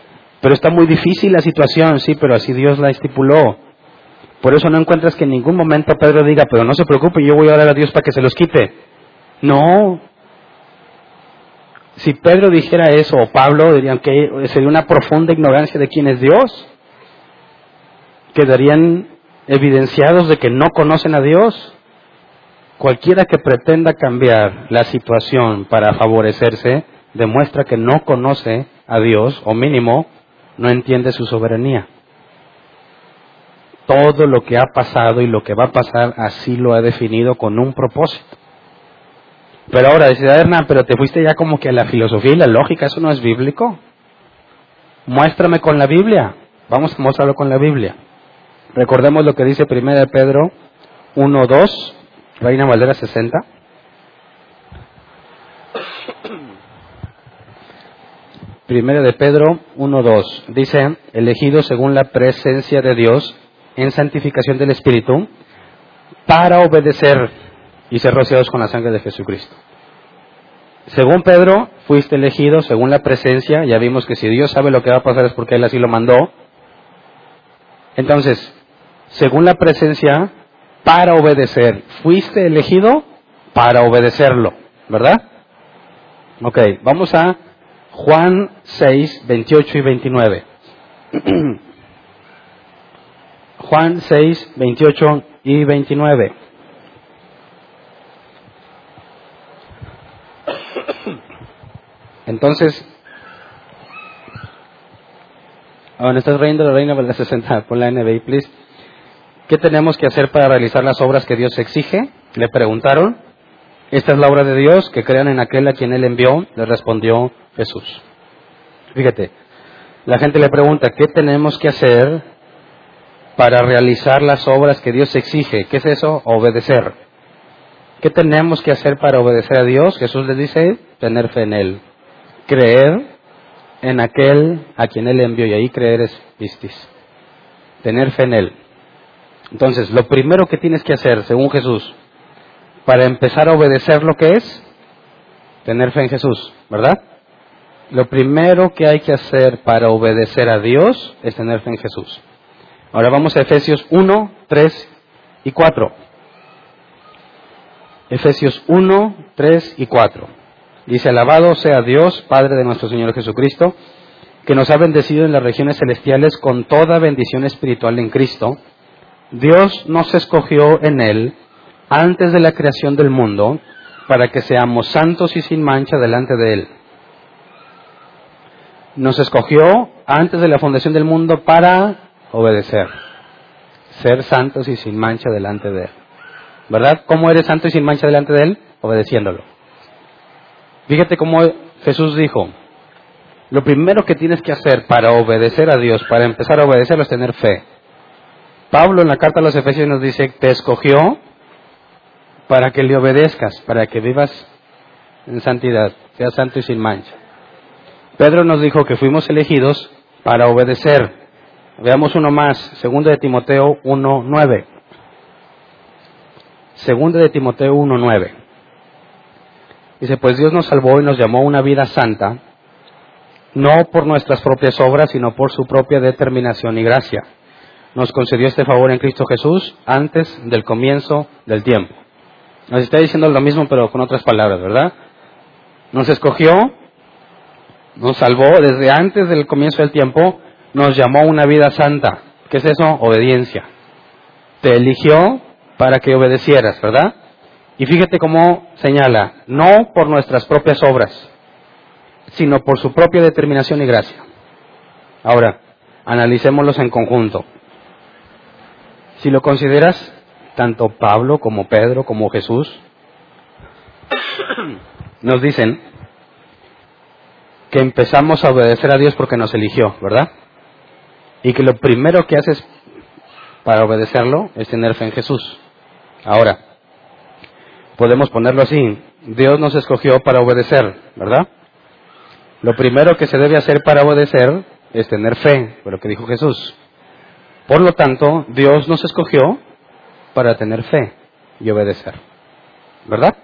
Pero está muy difícil la situación, sí, pero así Dios la estipuló. Por eso no encuentras que en ningún momento Pedro diga, pero no se preocupe, yo voy a orar a Dios para que se los quite. No. Si Pedro dijera eso, o Pablo, dirían que sería una profunda ignorancia de quién es Dios. Quedarían evidenciados de que no conocen a Dios. Cualquiera que pretenda cambiar la situación para favorecerse demuestra que no conoce a Dios, o mínimo, no entiende su soberanía. Todo lo que ha pasado y lo que va a pasar así lo ha definido con un propósito. Pero ahora, dice Hernán, pero te fuiste ya como que a la filosofía y la lógica, eso no es bíblico. Muéstrame con la Biblia. Vamos a mostrarlo con la Biblia. Recordemos lo que dice 1 Pedro 1.2 Reina Valdera 60. Primero de Pedro 1.2 dice, elegido según la presencia de Dios en santificación del Espíritu para obedecer y ser rociados con la sangre de Jesucristo. Según Pedro, fuiste elegido según la presencia, ya vimos que si Dios sabe lo que va a pasar es porque Él así lo mandó. Entonces, según la presencia, para obedecer. Fuiste elegido para obedecerlo, ¿verdad? Ok, vamos a Juan 6, 28 y 29. Juan 6, 28 y 29. Entonces, ahora estás reyendo la reina de la 60, pon la NBI, please. ¿Qué tenemos que hacer para realizar las obras que Dios exige? Le preguntaron. Esta es la obra de Dios, que crean en aquel a quien Él envió, le respondió Jesús. Fíjate, la gente le pregunta, ¿qué tenemos que hacer para realizar las obras que Dios exige? ¿Qué es eso? Obedecer. ¿Qué tenemos que hacer para obedecer a Dios? Jesús le dice, tener fe en Él. Creer en aquel a quien Él envió, y ahí creer es pistis. Tener fe en Él. Entonces, lo primero que tienes que hacer, según Jesús, para empezar a obedecer lo que es, tener fe en Jesús, ¿verdad? Lo primero que hay que hacer para obedecer a Dios es tener fe en Jesús. Ahora vamos a Efesios 1, 3 y 4. Efesios 1, 3 y 4. Dice, alabado sea Dios, Padre de nuestro Señor Jesucristo, que nos ha bendecido en las regiones celestiales con toda bendición espiritual en Cristo Dios nos escogió en Él antes de la creación del mundo para que seamos santos y sin mancha delante de Él. Nos escogió antes de la fundación del mundo para obedecer, ser santos y sin mancha delante de Él. ¿Verdad? ¿Cómo eres santo y sin mancha delante de Él? Obedeciéndolo. Fíjate cómo Jesús dijo, lo primero que tienes que hacer para obedecer a Dios, para empezar a obedecerlo es tener fe. Pablo en la carta a los Efesios nos dice, te escogió para que le obedezcas, para que vivas en santidad, seas santo y sin mancha. Pedro nos dijo que fuimos elegidos para obedecer. Veamos uno más, segundo de Timoteo 1.9. Segundo de Timoteo 1.9. Dice, pues Dios nos salvó y nos llamó a una vida santa, no por nuestras propias obras, sino por su propia determinación y gracia nos concedió este favor en Cristo Jesús antes del comienzo del tiempo. Nos está diciendo lo mismo pero con otras palabras, ¿verdad? Nos escogió, nos salvó desde antes del comienzo del tiempo, nos llamó a una vida santa. ¿Qué es eso? Obediencia. Te eligió para que obedecieras, ¿verdad? Y fíjate cómo señala, no por nuestras propias obras, sino por su propia determinación y gracia. Ahora, analicémoslos en conjunto. Si lo consideras, tanto Pablo como Pedro como Jesús nos dicen que empezamos a obedecer a Dios porque nos eligió, ¿verdad? Y que lo primero que haces para obedecerlo es tener fe en Jesús. Ahora, podemos ponerlo así, Dios nos escogió para obedecer, ¿verdad? Lo primero que se debe hacer para obedecer es tener fe, fue lo que dijo Jesús. Por lo tanto, Dios nos escogió para tener fe y obedecer, ¿verdad?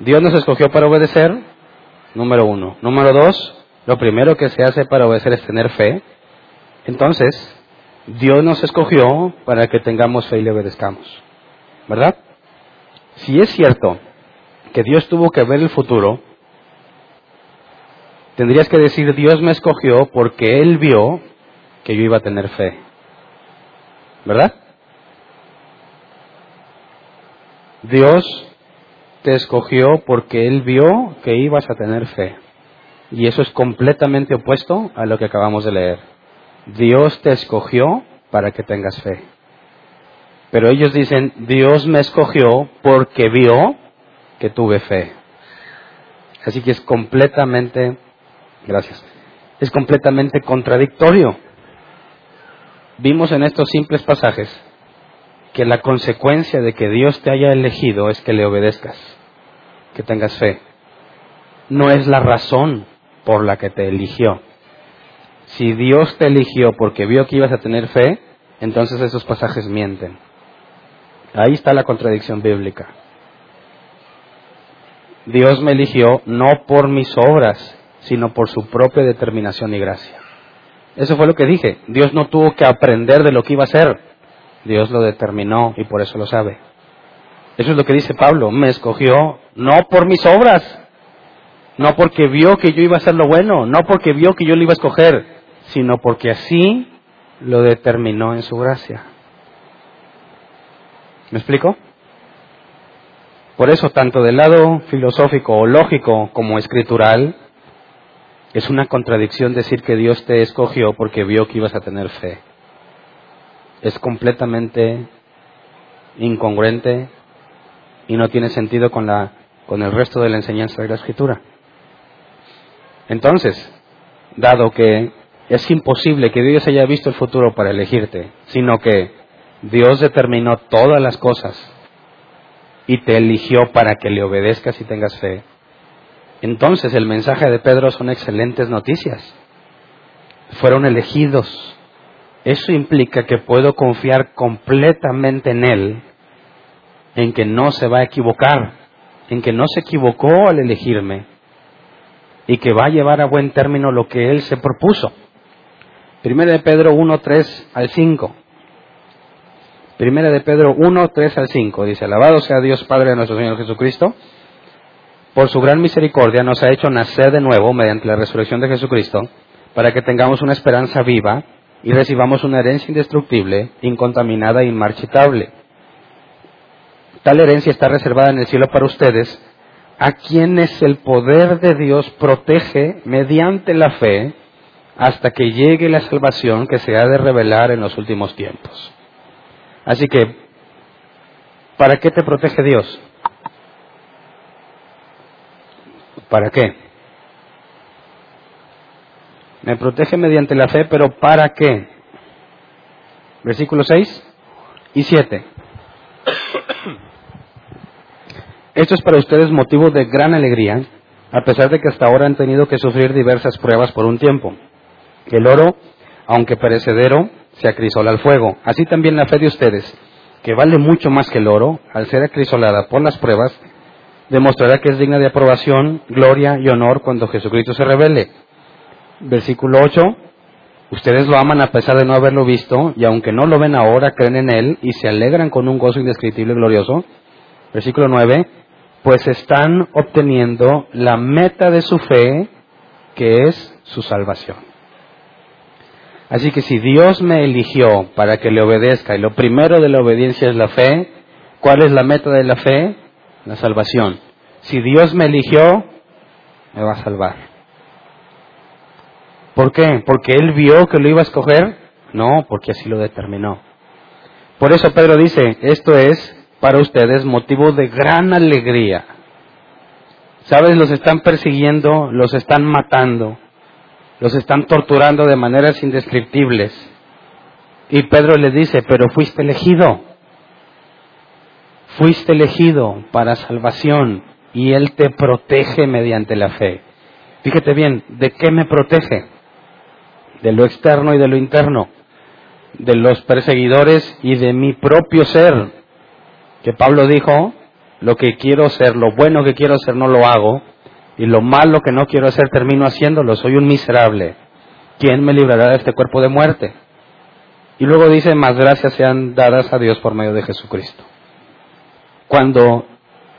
Dios nos escogió para obedecer, número uno. Número dos, lo primero que se hace para obedecer es tener fe. Entonces, Dios nos escogió para que tengamos fe y le obedezcamos, ¿verdad? Si es cierto que Dios tuvo que ver el futuro, tendrías que decir, Dios me escogió porque Él vio que yo iba a tener fe. ¿Verdad? Dios te escogió porque Él vio que ibas a tener fe. Y eso es completamente opuesto a lo que acabamos de leer. Dios te escogió para que tengas fe. Pero ellos dicen, Dios me escogió porque vio que tuve fe. Así que es completamente, gracias, es completamente contradictorio. Vimos en estos simples pasajes que la consecuencia de que Dios te haya elegido es que le obedezcas, que tengas fe. No es la razón por la que te eligió. Si Dios te eligió porque vio que ibas a tener fe, entonces esos pasajes mienten. Ahí está la contradicción bíblica. Dios me eligió no por mis obras, sino por su propia determinación y gracia. Eso fue lo que dije. Dios no tuvo que aprender de lo que iba a hacer. Dios lo determinó y por eso lo sabe. Eso es lo que dice Pablo. Me escogió no por mis obras, no porque vio que yo iba a hacer lo bueno, no porque vio que yo lo iba a escoger, sino porque así lo determinó en su gracia. ¿Me explico? Por eso, tanto del lado filosófico o lógico como escritural, es una contradicción decir que Dios te escogió porque vio que ibas a tener fe. Es completamente incongruente y no tiene sentido con, la, con el resto de la enseñanza de la escritura. Entonces, dado que es imposible que Dios haya visto el futuro para elegirte, sino que Dios determinó todas las cosas y te eligió para que le obedezcas y tengas fe. Entonces el mensaje de Pedro son excelentes noticias. Fueron elegidos. Eso implica que puedo confiar completamente en Él, en que no se va a equivocar, en que no se equivocó al elegirme y que va a llevar a buen término lo que Él se propuso. Primera de Pedro 1, 3 al 5. Primera de Pedro 1, 3 al 5. Dice, alabado sea Dios Padre de nuestro Señor Jesucristo. Por su gran misericordia nos ha hecho nacer de nuevo mediante la resurrección de Jesucristo, para que tengamos una esperanza viva y recibamos una herencia indestructible, incontaminada e inmarchitable. Tal herencia está reservada en el cielo para ustedes, a quienes el poder de Dios protege mediante la fe hasta que llegue la salvación que se ha de revelar en los últimos tiempos. Así que, ¿para qué te protege Dios? ¿Para qué? Me protege mediante la fe, pero ¿para qué? Versículos 6 y 7. Esto es para ustedes motivo de gran alegría, a pesar de que hasta ahora han tenido que sufrir diversas pruebas por un tiempo. El oro, aunque perecedero, se acrisola al fuego. Así también la fe de ustedes, que vale mucho más que el oro, al ser acrisolada por las pruebas, demostrará que es digna de aprobación, gloria y honor cuando Jesucristo se revele. Versículo 8. Ustedes lo aman a pesar de no haberlo visto, y aunque no lo ven ahora, creen en Él y se alegran con un gozo indescriptible y glorioso. Versículo 9, pues están obteniendo la meta de su fe, que es su salvación. Así que si Dios me eligió para que le obedezca, y lo primero de la obediencia es la fe, ¿cuál es la meta de la fe? La salvación. Si Dios me eligió, me va a salvar. ¿Por qué? ¿Porque Él vio que lo iba a escoger? No, porque así lo determinó. Por eso Pedro dice, esto es para ustedes motivo de gran alegría. ¿Sabes? Los están persiguiendo, los están matando, los están torturando de maneras indescriptibles. Y Pedro le dice, pero fuiste elegido. Fuiste elegido para salvación y Él te protege mediante la fe. Fíjate bien, ¿de qué me protege? De lo externo y de lo interno, de los perseguidores y de mi propio ser. Que Pablo dijo, lo que quiero ser, lo bueno que quiero ser no lo hago, y lo malo que no quiero hacer termino haciéndolo, soy un miserable. ¿Quién me librará de este cuerpo de muerte? Y luego dice, más gracias sean dadas a Dios por medio de Jesucristo. Cuando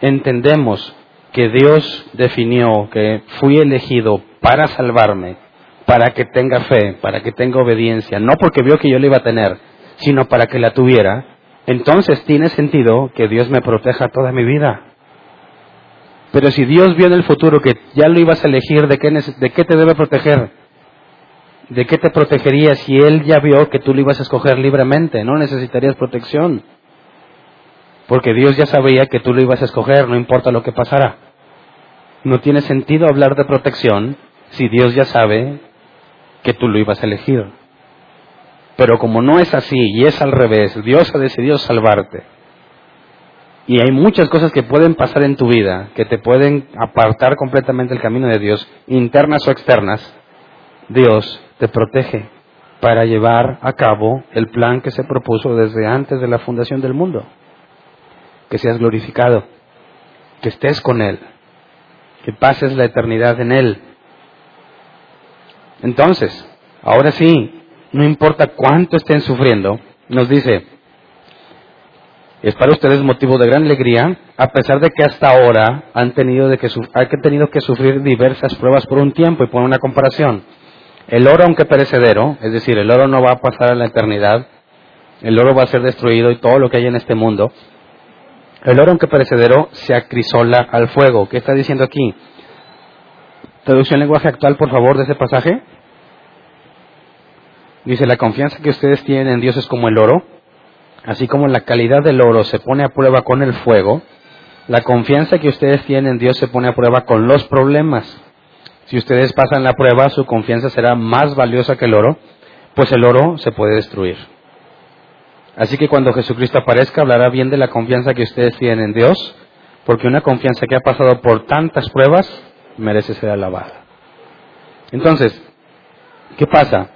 entendemos que Dios definió que fui elegido para salvarme, para que tenga fe, para que tenga obediencia, no porque vio que yo la iba a tener, sino para que la tuviera, entonces tiene sentido que Dios me proteja toda mi vida. Pero si Dios vio en el futuro que ya lo ibas a elegir, ¿de qué, de qué te debe proteger? ¿De qué te protegería si Él ya vio que tú lo ibas a escoger libremente? No necesitarías protección. Porque Dios ya sabía que tú lo ibas a escoger, no importa lo que pasara. No tiene sentido hablar de protección si Dios ya sabe que tú lo ibas a elegir. Pero como no es así y es al revés, Dios ha decidido salvarte. Y hay muchas cosas que pueden pasar en tu vida que te pueden apartar completamente el camino de Dios, internas o externas. Dios te protege para llevar a cabo el plan que se propuso desde antes de la fundación del mundo que seas glorificado, que estés con Él, que pases la eternidad en Él. Entonces, ahora sí, no importa cuánto estén sufriendo, nos dice, es para ustedes motivo de gran alegría, a pesar de que hasta ahora han tenido, de que, han tenido que sufrir diversas pruebas por un tiempo y por una comparación. El oro, aunque perecedero, es decir, el oro no va a pasar a la eternidad, el oro va a ser destruido y todo lo que hay en este mundo, el oro, aunque perecedero, se acrisola al fuego. ¿Qué está diciendo aquí? Traducción lenguaje actual, por favor, de ese pasaje. Dice, la confianza que ustedes tienen en Dios es como el oro, así como la calidad del oro se pone a prueba con el fuego, la confianza que ustedes tienen en Dios se pone a prueba con los problemas. Si ustedes pasan la prueba, su confianza será más valiosa que el oro, pues el oro se puede destruir. Así que cuando Jesucristo aparezca hablará bien de la confianza que ustedes tienen en Dios, porque una confianza que ha pasado por tantas pruebas merece ser alabada. Entonces, ¿qué pasa?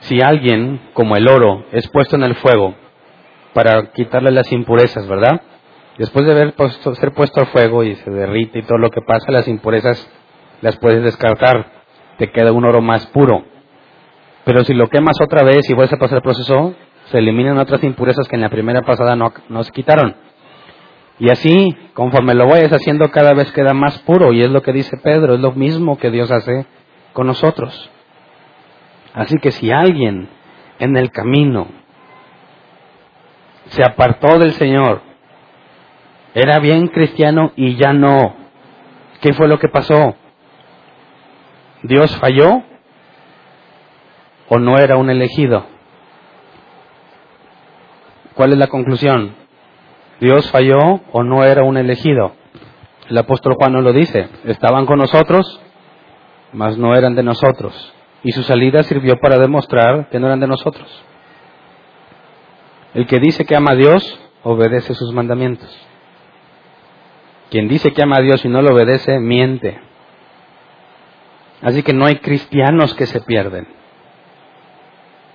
Si alguien, como el oro, es puesto en el fuego para quitarle las impurezas, ¿verdad? Después de haber ser puesto al fuego y se derrite y todo lo que pasa, las impurezas las puedes descartar, te queda un oro más puro. Pero si lo quemas otra vez y vuelves a pasar el proceso, se eliminan otras impurezas que en la primera pasada no, se quitaron. Y así, conforme lo vayas haciendo, cada vez queda más puro. Y es lo que dice Pedro, es lo mismo que Dios hace con nosotros. Así que si alguien en el camino se apartó del Señor, era bien cristiano y ya no, ¿qué fue lo que pasó? ¿Dios falló o no era un elegido? ¿Cuál es la conclusión? ¿Dios falló o no era un elegido? El apóstol Juan nos lo dice. Estaban con nosotros, mas no eran de nosotros. Y su salida sirvió para demostrar que no eran de nosotros. El que dice que ama a Dios, obedece sus mandamientos. Quien dice que ama a Dios y no lo obedece, miente. Así que no hay cristianos que se pierden.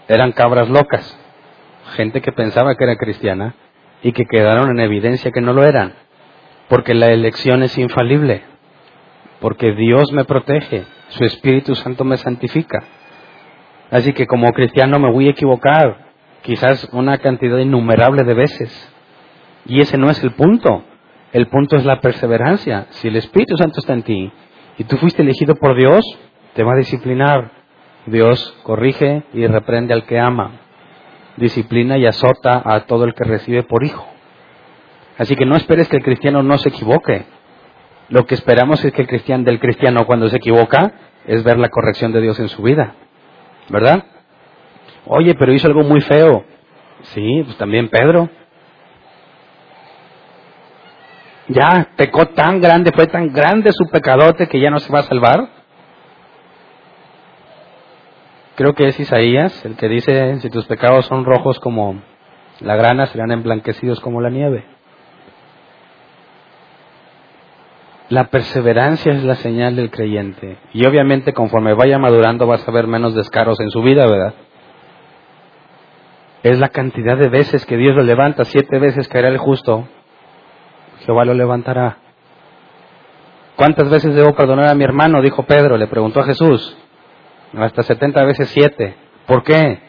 Eran cabras locas gente que pensaba que era cristiana y que quedaron en evidencia que no lo eran, porque la elección es infalible, porque Dios me protege, su Espíritu Santo me santifica. Así que como cristiano me voy a equivocar, quizás una cantidad innumerable de veces. Y ese no es el punto. El punto es la perseverancia. Si el Espíritu Santo está en ti y tú fuiste elegido por Dios, te va a disciplinar. Dios corrige y reprende al que ama. Disciplina y azota a todo el que recibe por hijo. Así que no esperes que el cristiano no se equivoque. Lo que esperamos es que el cristiano del cristiano cuando se equivoca es ver la corrección de Dios en su vida. ¿Verdad? Oye, pero hizo algo muy feo. Sí, pues también Pedro. Ya pecó tan grande, fue tan grande su pecadote que ya no se va a salvar. Creo que es Isaías el que dice, si tus pecados son rojos como la grana, serán emblanquecidos como la nieve. La perseverancia es la señal del creyente. Y obviamente conforme vaya madurando vas a ver menos descaros en su vida, ¿verdad? Es la cantidad de veces que Dios lo levanta. Siete veces caerá el justo. Jehová lo levantará. ¿Cuántas veces debo perdonar a mi hermano? Dijo Pedro, le preguntó a Jesús. Hasta setenta veces siete. ¿Por qué?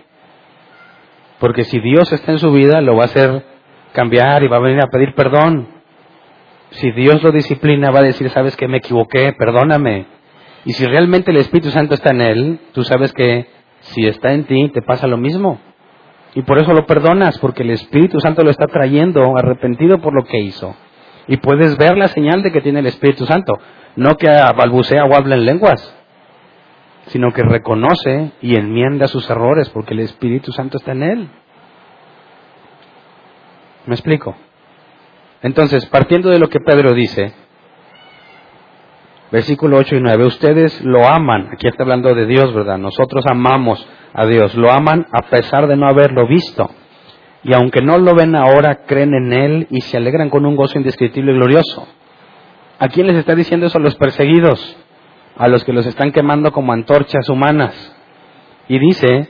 Porque si Dios está en su vida, lo va a hacer cambiar y va a venir a pedir perdón si Dios lo disciplina, va a decir, sabes que me equivoqué, perdóname. Y si realmente el Espíritu Santo está en él, tú sabes que si está en ti, te pasa lo mismo. Y por eso lo perdonas, porque el Espíritu Santo lo está trayendo arrepentido por lo que hizo. Y puedes ver la señal de que tiene el Espíritu Santo. No que balbucea o habla en lenguas, sino que reconoce y enmienda sus errores, porque el Espíritu Santo está en él. ¿Me explico? Entonces, partiendo de lo que Pedro dice, versículo 8 y 9, ustedes lo aman, aquí está hablando de Dios, ¿verdad? Nosotros amamos a Dios, lo aman a pesar de no haberlo visto. Y aunque no lo ven ahora, creen en Él y se alegran con un gozo indescriptible y glorioso. ¿A quién les está diciendo eso? A los perseguidos, a los que los están quemando como antorchas humanas. Y dice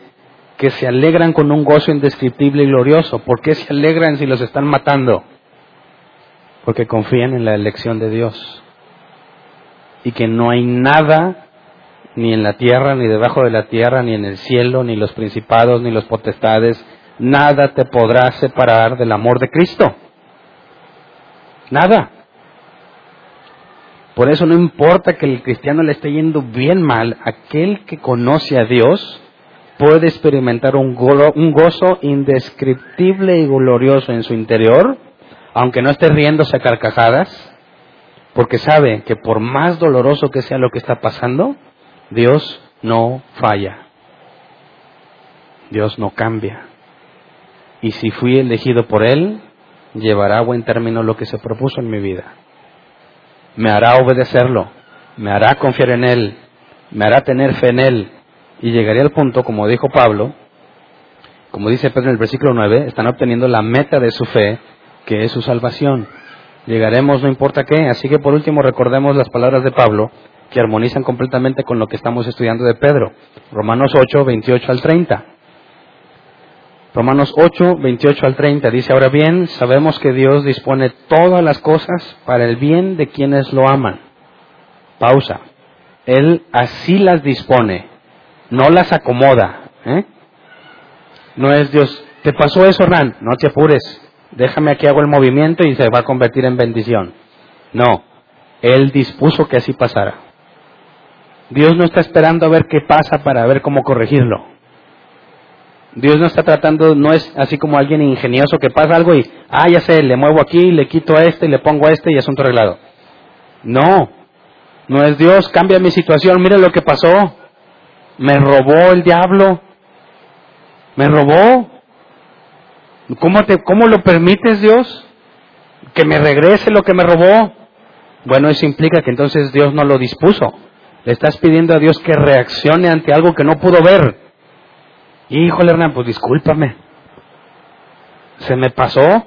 que se alegran con un gozo indescriptible y glorioso. ¿Por qué se alegran si los están matando? porque confían en la elección de Dios y que no hay nada ni en la tierra, ni debajo de la tierra, ni en el cielo, ni los principados, ni los potestades, nada te podrá separar del amor de Cristo. Nada. Por eso no importa que el cristiano le esté yendo bien mal, aquel que conoce a Dios puede experimentar un, gozo indescriptible y glorioso en su interior aunque no esté riéndose a carcajadas, porque sabe que por más doloroso que sea lo que está pasando, Dios no falla. Dios no cambia. Y si fui elegido por Él, llevará a buen término lo que se propuso en mi vida. Me hará obedecerlo, me hará confiar en Él, me hará tener fe en Él. Y llegaré al punto, como dijo Pablo, como dice Pedro en el versículo 9, están obteniendo la meta de su fe, que es su salvación. Llegaremos no importa qué, así que por último recordemos las palabras de Pablo que armonizan completamente con lo que estamos estudiando de Pedro. Romanos 8, 28 al 30. Romanos 8, 28 al 30 dice, ahora bien, sabemos que Dios dispone todas las cosas para el bien de quienes lo aman. Pausa. Él así las dispone, no las acomoda. ¿eh? No es Dios, ¿te pasó eso, Hernán? No te apures déjame aquí hago el movimiento y se va a convertir en bendición. No, Él dispuso que así pasara. Dios no está esperando a ver qué pasa para ver cómo corregirlo. Dios no está tratando, no es así como alguien ingenioso que pasa algo y, ah, ya sé, le muevo aquí, le quito a este, le pongo a este y asunto arreglado. No, no es Dios, cambia mi situación, mira lo que pasó. Me robó el diablo. Me robó. ¿Cómo, te, ¿Cómo lo permites, Dios? Que me regrese lo que me robó. Bueno, eso implica que entonces Dios no lo dispuso. Le estás pidiendo a Dios que reaccione ante algo que no pudo ver. Híjole, Hernán, pues discúlpame. Se me pasó.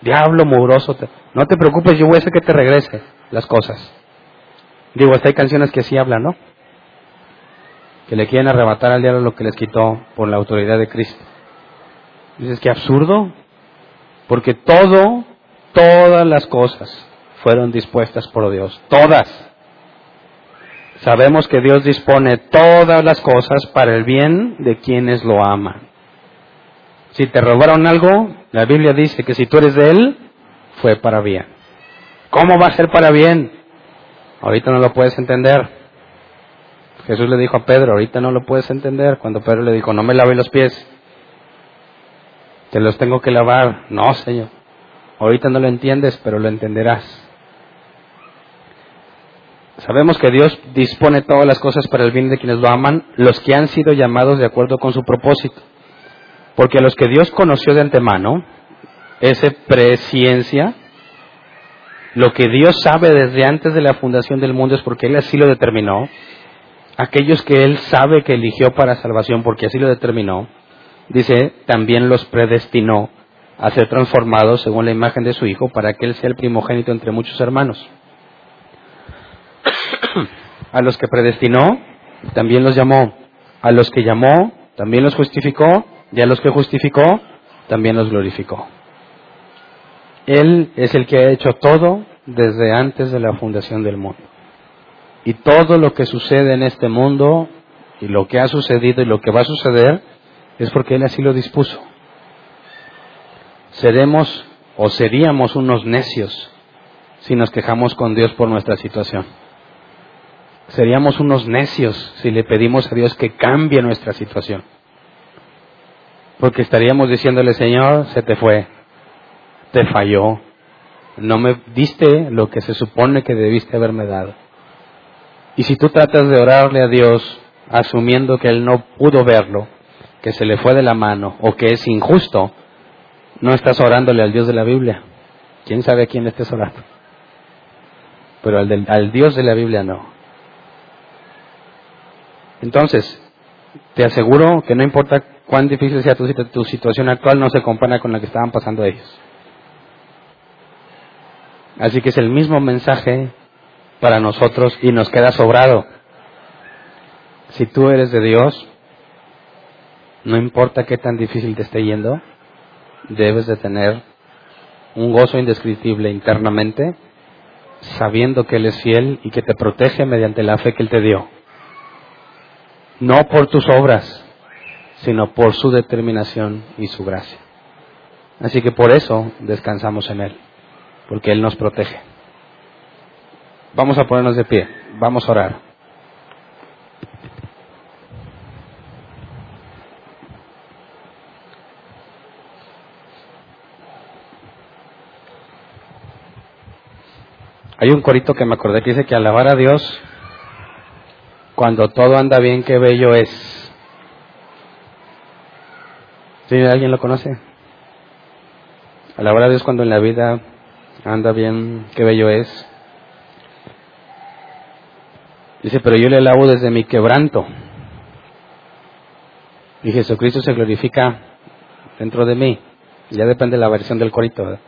Diablo mugroso. No te preocupes, yo voy a hacer que te regrese las cosas. Digo, hasta hay canciones que sí hablan, ¿no? Que le quieren arrebatar al diablo lo que les quitó por la autoridad de Cristo. Dices, que absurdo, porque todo, todas las cosas fueron dispuestas por Dios, todas. Sabemos que Dios dispone todas las cosas para el bien de quienes lo aman. Si te robaron algo, la Biblia dice que si tú eres de Él, fue para bien. ¿Cómo va a ser para bien? Ahorita no lo puedes entender. Jesús le dijo a Pedro, ahorita no lo puedes entender. Cuando Pedro le dijo, no me lave los pies, te los tengo que lavar. No, Señor. Ahorita no lo entiendes, pero lo entenderás. Sabemos que Dios dispone todas las cosas para el bien de quienes lo aman, los que han sido llamados de acuerdo con su propósito. Porque a los que Dios conoció de antemano, ese presciencia, lo que Dios sabe desde antes de la fundación del mundo es porque Él así lo determinó. Aquellos que Él sabe que eligió para salvación porque así lo determinó, dice, también los predestinó a ser transformados según la imagen de su Hijo para que Él sea el primogénito entre muchos hermanos. A los que predestinó, también los llamó. A los que llamó, también los justificó. Y a los que justificó, también los glorificó. Él es el que ha hecho todo desde antes de la fundación del mundo. Y todo lo que sucede en este mundo, y lo que ha sucedido y lo que va a suceder, es porque Él así lo dispuso. Seremos o seríamos unos necios si nos quejamos con Dios por nuestra situación. Seríamos unos necios si le pedimos a Dios que cambie nuestra situación. Porque estaríamos diciéndole, Señor, se te fue, te falló, no me diste lo que se supone que debiste haberme dado. Y si tú tratas de orarle a Dios asumiendo que Él no pudo verlo, que se le fue de la mano o que es injusto, no estás orándole al Dios de la Biblia. ¿Quién sabe a quién le estés orando? Pero al, al Dios de la Biblia no. Entonces, te aseguro que no importa cuán difícil sea tu, tu situación actual, no se compara con la que estaban pasando ellos. Así que es el mismo mensaje para nosotros y nos queda sobrado. Si tú eres de Dios, no importa qué tan difícil te esté yendo, debes de tener un gozo indescriptible internamente, sabiendo que Él es fiel y que te protege mediante la fe que Él te dio. No por tus obras, sino por su determinación y su gracia. Así que por eso descansamos en Él porque Él nos protege. Vamos a ponernos de pie, vamos a orar. Hay un corito que me acordé que dice que alabar a Dios cuando todo anda bien, qué bello es. ¿Alguien lo conoce? A Dios cuando en la vida anda bien, qué bello es. Dice, pero yo le alabo desde mi quebranto. Y Jesucristo se glorifica dentro de mí. Ya depende de la versión del corito.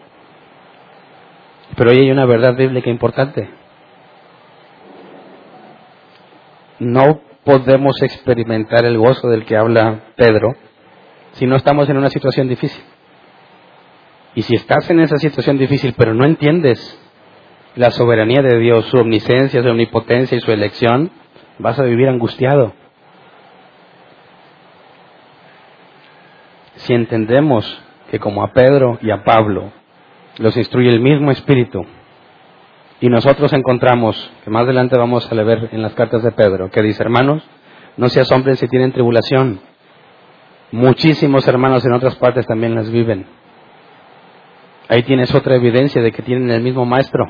Pero ahí hay una verdad bíblica importante. No podemos experimentar el gozo del que habla Pedro si no estamos en una situación difícil. Y si estás en esa situación difícil, pero no entiendes la soberanía de Dios, su omnisciencia, su omnipotencia y su elección, vas a vivir angustiado. Si entendemos que como a Pedro y a Pablo los instruye el mismo Espíritu, y nosotros encontramos, que más adelante vamos a leer en las cartas de Pedro, que dice, hermanos, no se asombren si tienen tribulación. Muchísimos hermanos en otras partes también las viven. Ahí tienes otra evidencia de que tienen el mismo Maestro,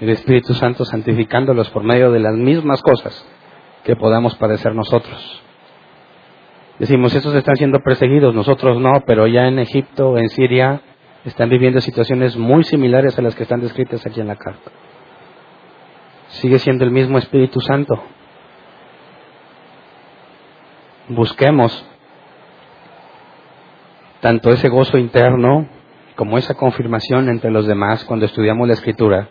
el Espíritu Santo santificándolos por medio de las mismas cosas que podamos padecer nosotros. Decimos, estos están siendo perseguidos, nosotros no, pero ya en Egipto, en Siria, están viviendo situaciones muy similares a las que están descritas aquí en la carta. Sigue siendo el mismo Espíritu Santo. Busquemos tanto ese gozo interno como esa confirmación entre los demás cuando estudiamos la escritura,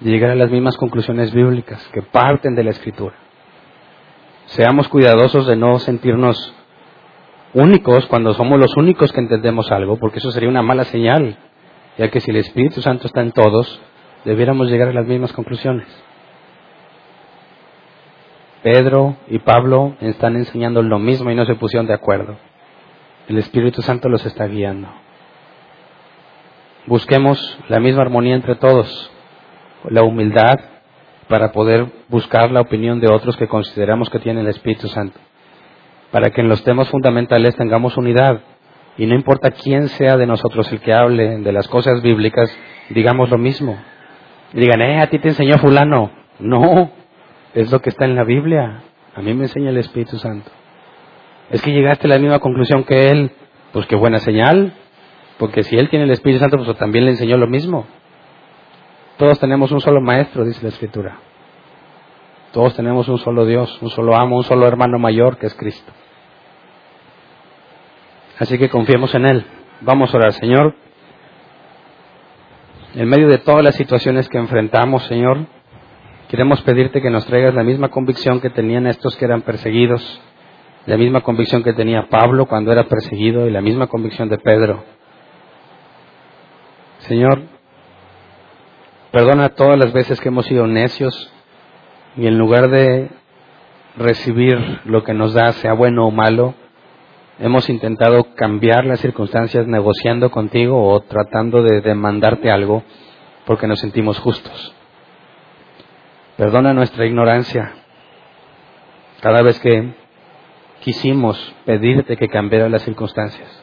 llegar a las mismas conclusiones bíblicas que parten de la escritura. Seamos cuidadosos de no sentirnos únicos cuando somos los únicos que entendemos algo, porque eso sería una mala señal, ya que si el Espíritu Santo está en todos, debiéramos llegar a las mismas conclusiones. Pedro y Pablo están enseñando lo mismo y no se pusieron de acuerdo. El Espíritu Santo los está guiando. Busquemos la misma armonía entre todos, la humildad para poder buscar la opinión de otros que consideramos que tienen el Espíritu Santo, para que en los temas fundamentales tengamos unidad y no importa quién sea de nosotros el que hable de las cosas bíblicas, digamos lo mismo. digan, eh, a ti te enseñó fulano. No, es lo que está en la Biblia. A mí me enseña el Espíritu Santo. Es que llegaste a la misma conclusión que él. Pues qué buena señal. Porque si él tiene el Espíritu Santo, pues también le enseñó lo mismo. Todos tenemos un solo maestro, dice la Escritura. Todos tenemos un solo Dios, un solo amo, un solo hermano mayor que es Cristo. Así que confiemos en Él. Vamos a orar, Señor. En medio de todas las situaciones que enfrentamos, Señor, queremos pedirte que nos traigas la misma convicción que tenían estos que eran perseguidos, la misma convicción que tenía Pablo cuando era perseguido y la misma convicción de Pedro. Señor, perdona todas las veces que hemos sido necios y en lugar de recibir lo que nos da, sea bueno o malo, Hemos intentado cambiar las circunstancias negociando contigo o tratando de demandarte algo porque nos sentimos justos. Perdona nuestra ignorancia. Cada vez que quisimos pedirte que cambiara las circunstancias.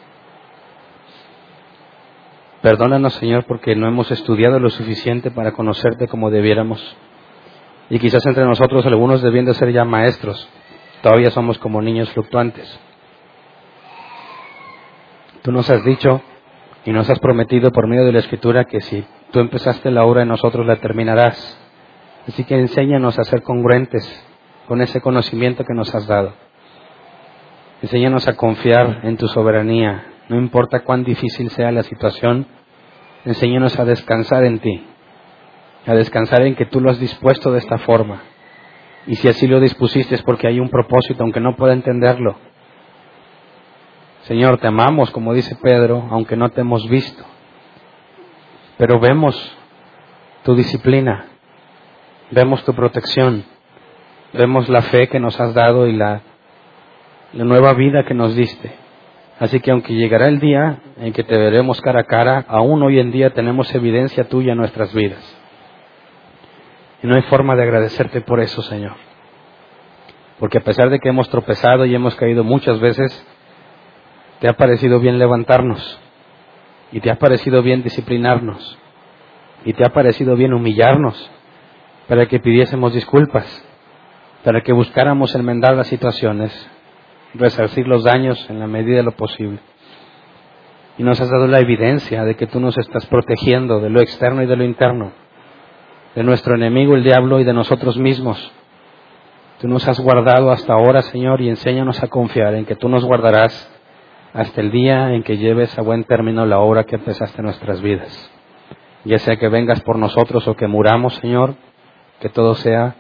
Perdónanos, Señor, porque no hemos estudiado lo suficiente para conocerte como debiéramos. Y quizás entre nosotros algunos debiendo ser ya maestros, todavía somos como niños fluctuantes. Tú nos has dicho y nos has prometido por medio de la Escritura que si tú empezaste la obra nosotros la terminarás. Así que enséñanos a ser congruentes con ese conocimiento que nos has dado. Enséñanos a confiar en tu soberanía, no importa cuán difícil sea la situación, enséñanos a descansar en ti, a descansar en que tú lo has dispuesto de esta forma. Y si así lo dispusiste es porque hay un propósito, aunque no pueda entenderlo. Señor, te amamos, como dice Pedro, aunque no te hemos visto. Pero vemos tu disciplina, vemos tu protección, vemos la fe que nos has dado y la, nueva vida que nos diste. Así que aunque llegará el día en que te veremos cara a cara, aún hoy en día tenemos evidencia tuya en nuestras vidas. Y no hay forma de agradecerte por eso, Señor. Porque a pesar de que hemos tropezado y hemos caído muchas veces, te ha parecido bien levantarnos y te ha parecido bien disciplinarnos y te ha parecido bien humillarnos para que pidiésemos disculpas, para que buscáramos enmendar las situaciones, resarcir los daños en la medida de lo posible. Y nos has dado la evidencia de que tú nos estás protegiendo de lo externo y de lo interno, de nuestro enemigo el diablo y de nosotros mismos. Tú nos has guardado hasta ahora, Señor, y enséñanos a confiar en que tú nos guardarás hasta el día en que lleves a buen término la obra que empezaste en nuestras vidas. Ya sea que vengas por nosotros o que muramos, Señor, que todo sea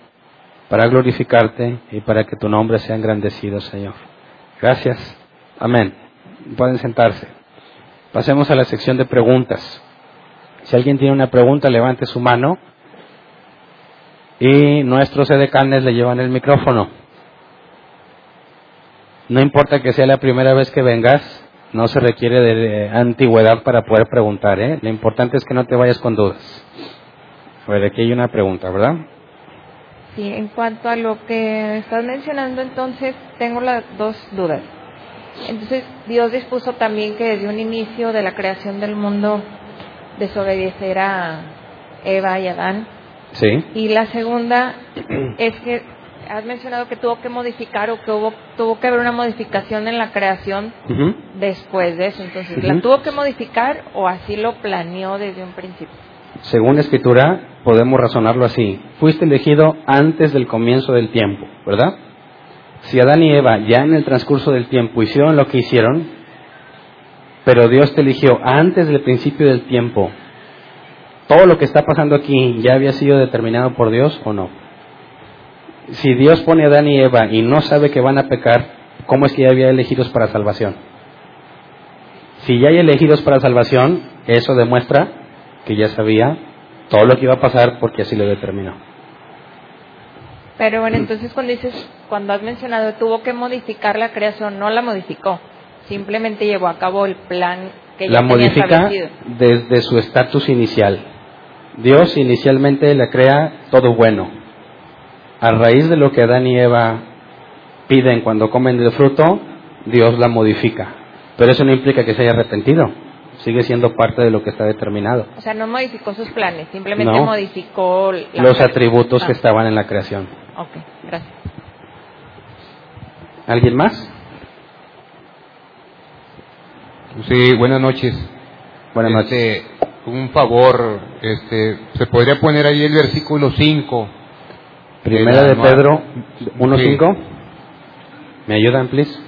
para glorificarte y para que tu nombre sea engrandecido, Señor. Gracias. Amén. Pueden sentarse. Pasemos a la sección de preguntas. Si alguien tiene una pregunta, levante su mano y nuestros edecanes le llevan el micrófono. No importa que sea la primera vez que vengas, no se requiere de antigüedad para poder preguntar, ¿eh? Lo importante es que no te vayas con dudas. A ver, aquí hay una pregunta, ¿verdad? Sí, en cuanto a lo que estás mencionando, entonces tengo las dos dudas. Entonces, Dios dispuso también que desde un inicio de la creación del mundo desobedeciera a Eva y Adán. Sí. Y la segunda es que has mencionado que tuvo que modificar o que hubo, tuvo que haber una modificación en la creación después de eso. Entonces, ¿la tuvo que modificar o así lo planeó desde un principio? Según la escritura, podemos razonarlo así. Fuiste elegido antes del comienzo del tiempo, ¿verdad? Si Adán y Eva ya en el transcurso del tiempo hicieron lo que hicieron, pero Dios te eligió antes del principio del tiempo, ¿todo lo que está pasando aquí ya había sido determinado por Dios o no? Si Dios pone a Adán y Eva y no sabe que van a pecar, ¿cómo es que ya había elegidos para salvación? Si ya hay elegidos para salvación, eso demuestra que ya sabía todo lo que iba a pasar porque así lo determinó. Pero bueno, entonces cuando dices, cuando has mencionado, tuvo que modificar la creación, no la modificó, simplemente llevó a cabo el plan que ya La tenía modifica establecido. desde su estatus inicial. Dios inicialmente la crea todo bueno. A raíz de lo que Adán y Eva piden cuando comen del fruto, Dios la modifica. Pero eso no implica que se haya arrepentido. Sigue siendo parte de lo que está determinado. O sea, no modificó sus planes, simplemente No. modificó la Los atributos que Ah, estaban en la creación. Ok, gracias. ¿Alguien más? Sí, buenas noches. Buenas noches. Este, un favor, este, se podría poner ahí el versículo 5. Primera de Pedro Sí. 1.5. ¿Me ayudan, please?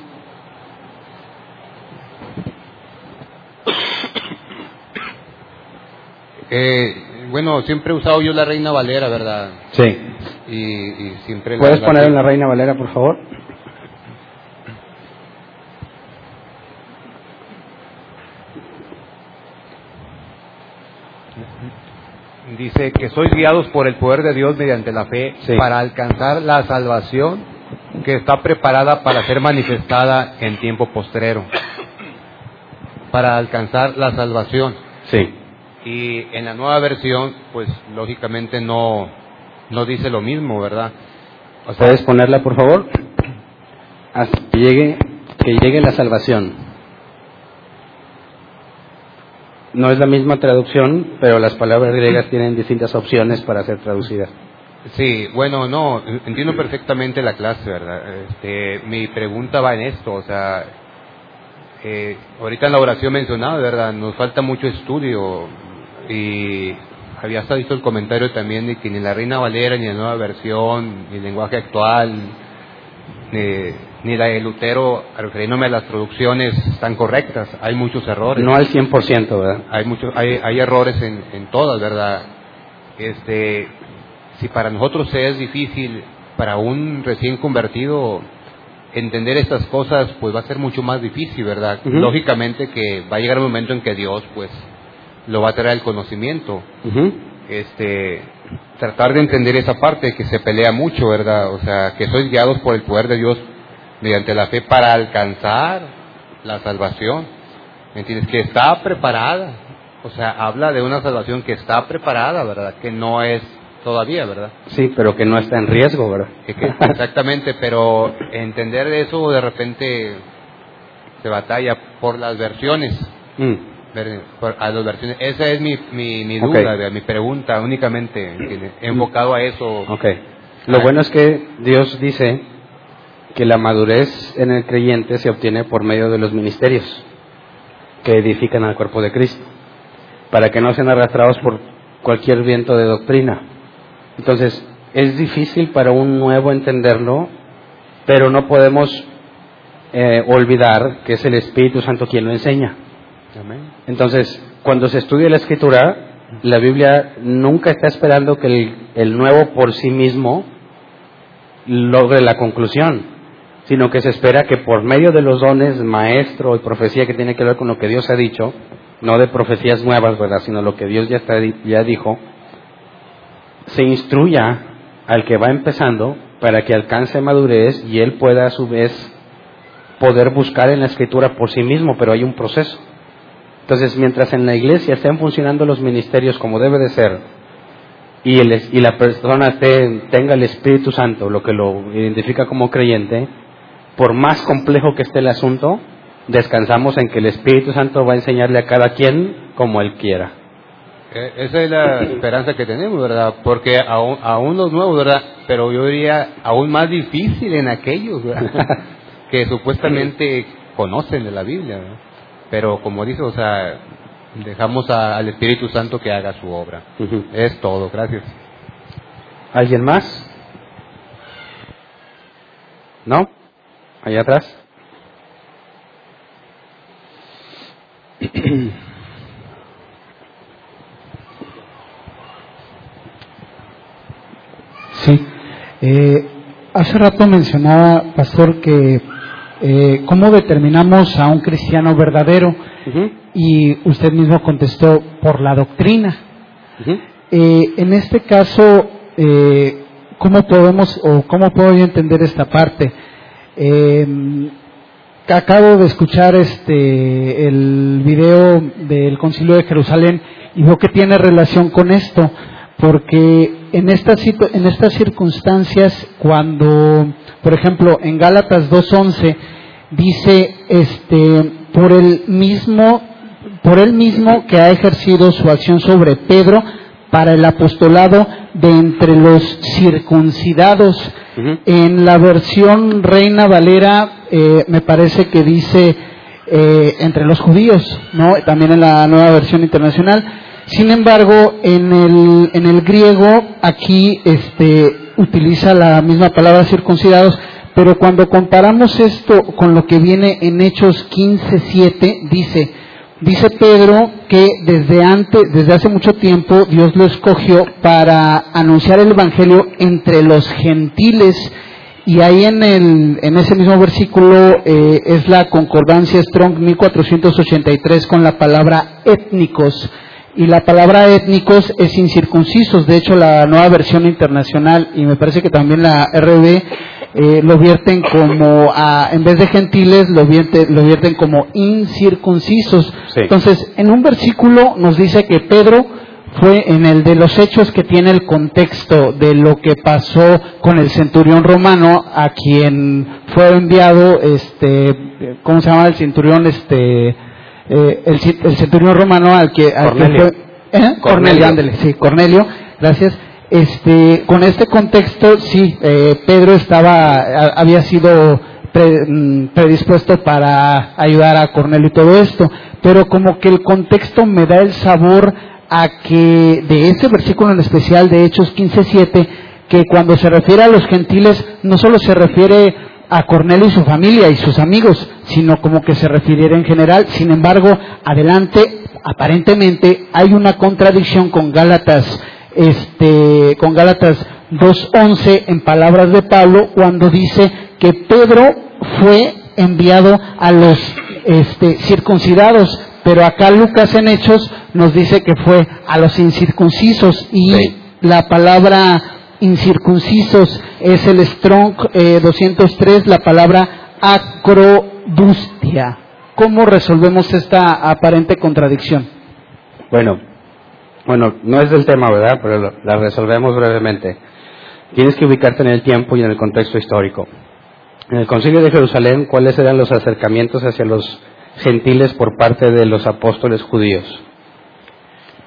Eh, bueno, siempre he usado yo la Reina Valera, ¿verdad? Sí. Y, y siempre ¿Puedes la- poner en la Reina Valera, por favor? Dice que sois guiados por el poder de Dios mediante la fe Sí. para alcanzar la salvación que está preparada para ser manifestada en tiempo postrero. Para alcanzar la salvación. Sí. Y en la nueva versión, pues lógicamente no, no dice lo mismo, ¿verdad? O sea, ¿Puedes ponerla, por favor? Hasta que llegue, que llegue la salvación. No es la misma traducción, pero las palabras griegas tienen distintas opciones para ser traducidas. Sí, bueno, no, entiendo perfectamente la clase, ¿verdad? Este, mi pregunta va en esto, o sea, eh, ahorita en la oración mencionada, ¿verdad? Nos falta mucho estudio y había hasta visto el comentario también de que ni la Reina Valera, ni la nueva versión, ni el lenguaje actual, ni, ni la de Lutero, refiriéndome a las traducciones, están correctas. Hay muchos errores. No al 100%, ¿verdad? hay muchos hay, hay errores en, en todas verdad este si para nosotros es difícil para un recién convertido entender estas cosas pues va a ser mucho más difícil verdad lógicamente que va a llegar un momento en que Dios pues lo va a traer al conocimiento. Este tratar de entender esa parte que se pelea mucho verdad o sea que sois guiados por el poder de Dios mediante la fe para alcanzar la salvación ¿me entiendes? que está preparada o sea habla de una salvación que está preparada verdad que no es todavía verdad Sí, pero que no está en riesgo, ¿verdad? Exactamente pero entender eso de repente se batalla por las versiones Mm. por- a las versiones esa es mi, mi, mi duda mi pregunta únicamente ¿entiendes? enfocado a eso Ok. Lo bueno es que Dios dice que la madurez en el creyente se obtiene por medio de los ministerios que edifican al cuerpo de Cristo, para que no sean arrastrados por cualquier viento de doctrina. Entonces, es difícil para un nuevo entenderlo, pero no podemos eh, olvidar que es el Espíritu Santo quien lo enseña. Entonces, cuando se estudia la escritura, la Biblia nunca está esperando que el, el nuevo por sí mismo logre la conclusión, sino que se espera que por medio de los dones, maestro y profecía que tiene que ver con lo que Dios ha dicho, no de profecías nuevas, ¿verdad?, sino lo que Dios ya, está, ya dijo, se instruya al que va empezando para que alcance madurez y él pueda a su vez poder buscar en la escritura por sí mismo, pero hay un proceso. Entonces, mientras en la iglesia estén funcionando los ministerios como debe de ser, y, el, y la persona tenga el Espíritu Santo, lo que lo identifica como creyente, por más complejo que esté el asunto, descansamos en que el Espíritu Santo va a enseñarle a cada quien como él quiera. Eh, Esa es la esperanza que tenemos, ¿verdad? Porque aún, aún los nuevos, ¿verdad? Pero yo diría aún más difícil en aquellos, ¿verdad? que supuestamente conocen de la Biblia, ¿verdad? Pero como dice, o sea, dejamos a- al Espíritu Santo que haga su obra. Es todo, gracias. ¿Alguien más? ¿No? Allá atrás. Sí. Eh, hace rato mencionaba, pastor, que eh, cómo determinamos a un cristiano verdadero y usted mismo contestó por la doctrina. Eh, en este caso, eh, ¿cómo podemos o cómo puedo yo entender esta parte? Eh, acabo de escuchar este el video del Concilio de Jerusalén y veo que tiene relación con esto, porque en estas en estas circunstancias cuando, por ejemplo, en Gálatas 2:11 dice este por el mismo por él mismo que ha ejercido su acción sobre Pedro para el apostolado de entre los circuncidados. En la versión Reina Valera eh, me parece que dice eh, entre los judíos, ¿no? También en la nueva versión internacional. Sin embargo, en el, en el griego aquí este, utiliza la misma palabra circuncidados, pero cuando comparamos esto con lo que viene en Hechos 15:7 dice Dice Pedro que desde antes, desde hace mucho tiempo, Dios lo escogió para anunciar el evangelio entre los gentiles. Y ahí en, el, en ese mismo versículo eh, es la concordancia Strong 1483 con la palabra étnicos. Y la palabra étnicos es incircuncisos. De hecho, la nueva versión internacional y me parece que también la RB eh, lo vierten como, en vez de gentiles, lo vierten, lo vierten como incircuncisos. Entonces, en un versículo nos dice que Pedro fue en el de los hechos que tiene el contexto de lo que pasó con el centurión romano a quien fue enviado este cómo se llama el centurión este eh, el, centurión romano al que, al que fue ¿eh? Cornelio, ándele, sí Cornelio gracias este, con este contexto, sí, eh, Pedro estaba, había sido mm, predispuesto para ayudar a Cornelio y todo esto, pero como que el contexto me da el sabor a que de ese versículo en especial de Hechos 15:7, que cuando se refiere a los gentiles no solo se refiere a Cornelio y su familia y sus amigos, sino como que se refiriera en general. Sin embargo, adelante, aparentemente hay una contradicción con Gálatas este, con Gálatas 2.11 en palabras de Pablo cuando dice que Pedro fue enviado a los este, circuncidados, pero acá Lucas en Hechos nos dice que fue a los incircuncisos y la palabra incircuncisos es el Strong 203, eh, la palabra acrodustia. ¿Cómo resolvemos esta aparente contradicción? Bueno, bueno, no es del tema, ¿verdad? Pero la resolvemos brevemente. Tienes que ubicarte en el tiempo y en el contexto histórico. En el concilio de Jerusalén, ¿cuáles eran los acercamientos hacia los gentiles por parte de los apóstoles judíos?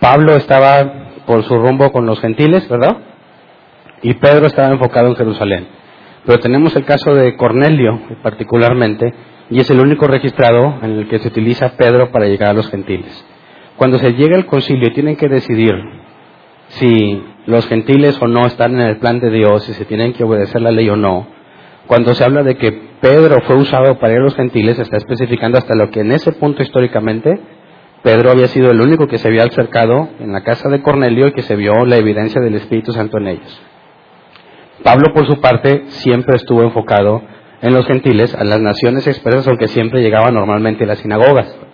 Pablo estaba por su rumbo con los gentiles, ¿verdad? Y Pedro estaba enfocado en Jerusalén. Pero tenemos el caso de Cornelio, particularmente, y es el único registrado en el que se utiliza Pedro para llegar a los gentiles. Cuando se llega al concilio tienen que decidir si los gentiles o no están en el plan de Dios, si se tienen que obedecer la ley o no. Cuando se habla de que Pedro fue usado para ir a los gentiles, se está especificando hasta lo que en ese punto históricamente Pedro había sido el único que se había acercado en la casa de Cornelio y que se vio la evidencia del Espíritu Santo en ellos. Pablo, por su parte, siempre estuvo enfocado en los gentiles, a las naciones expresas, aunque siempre llegaba normalmente a las sinagogas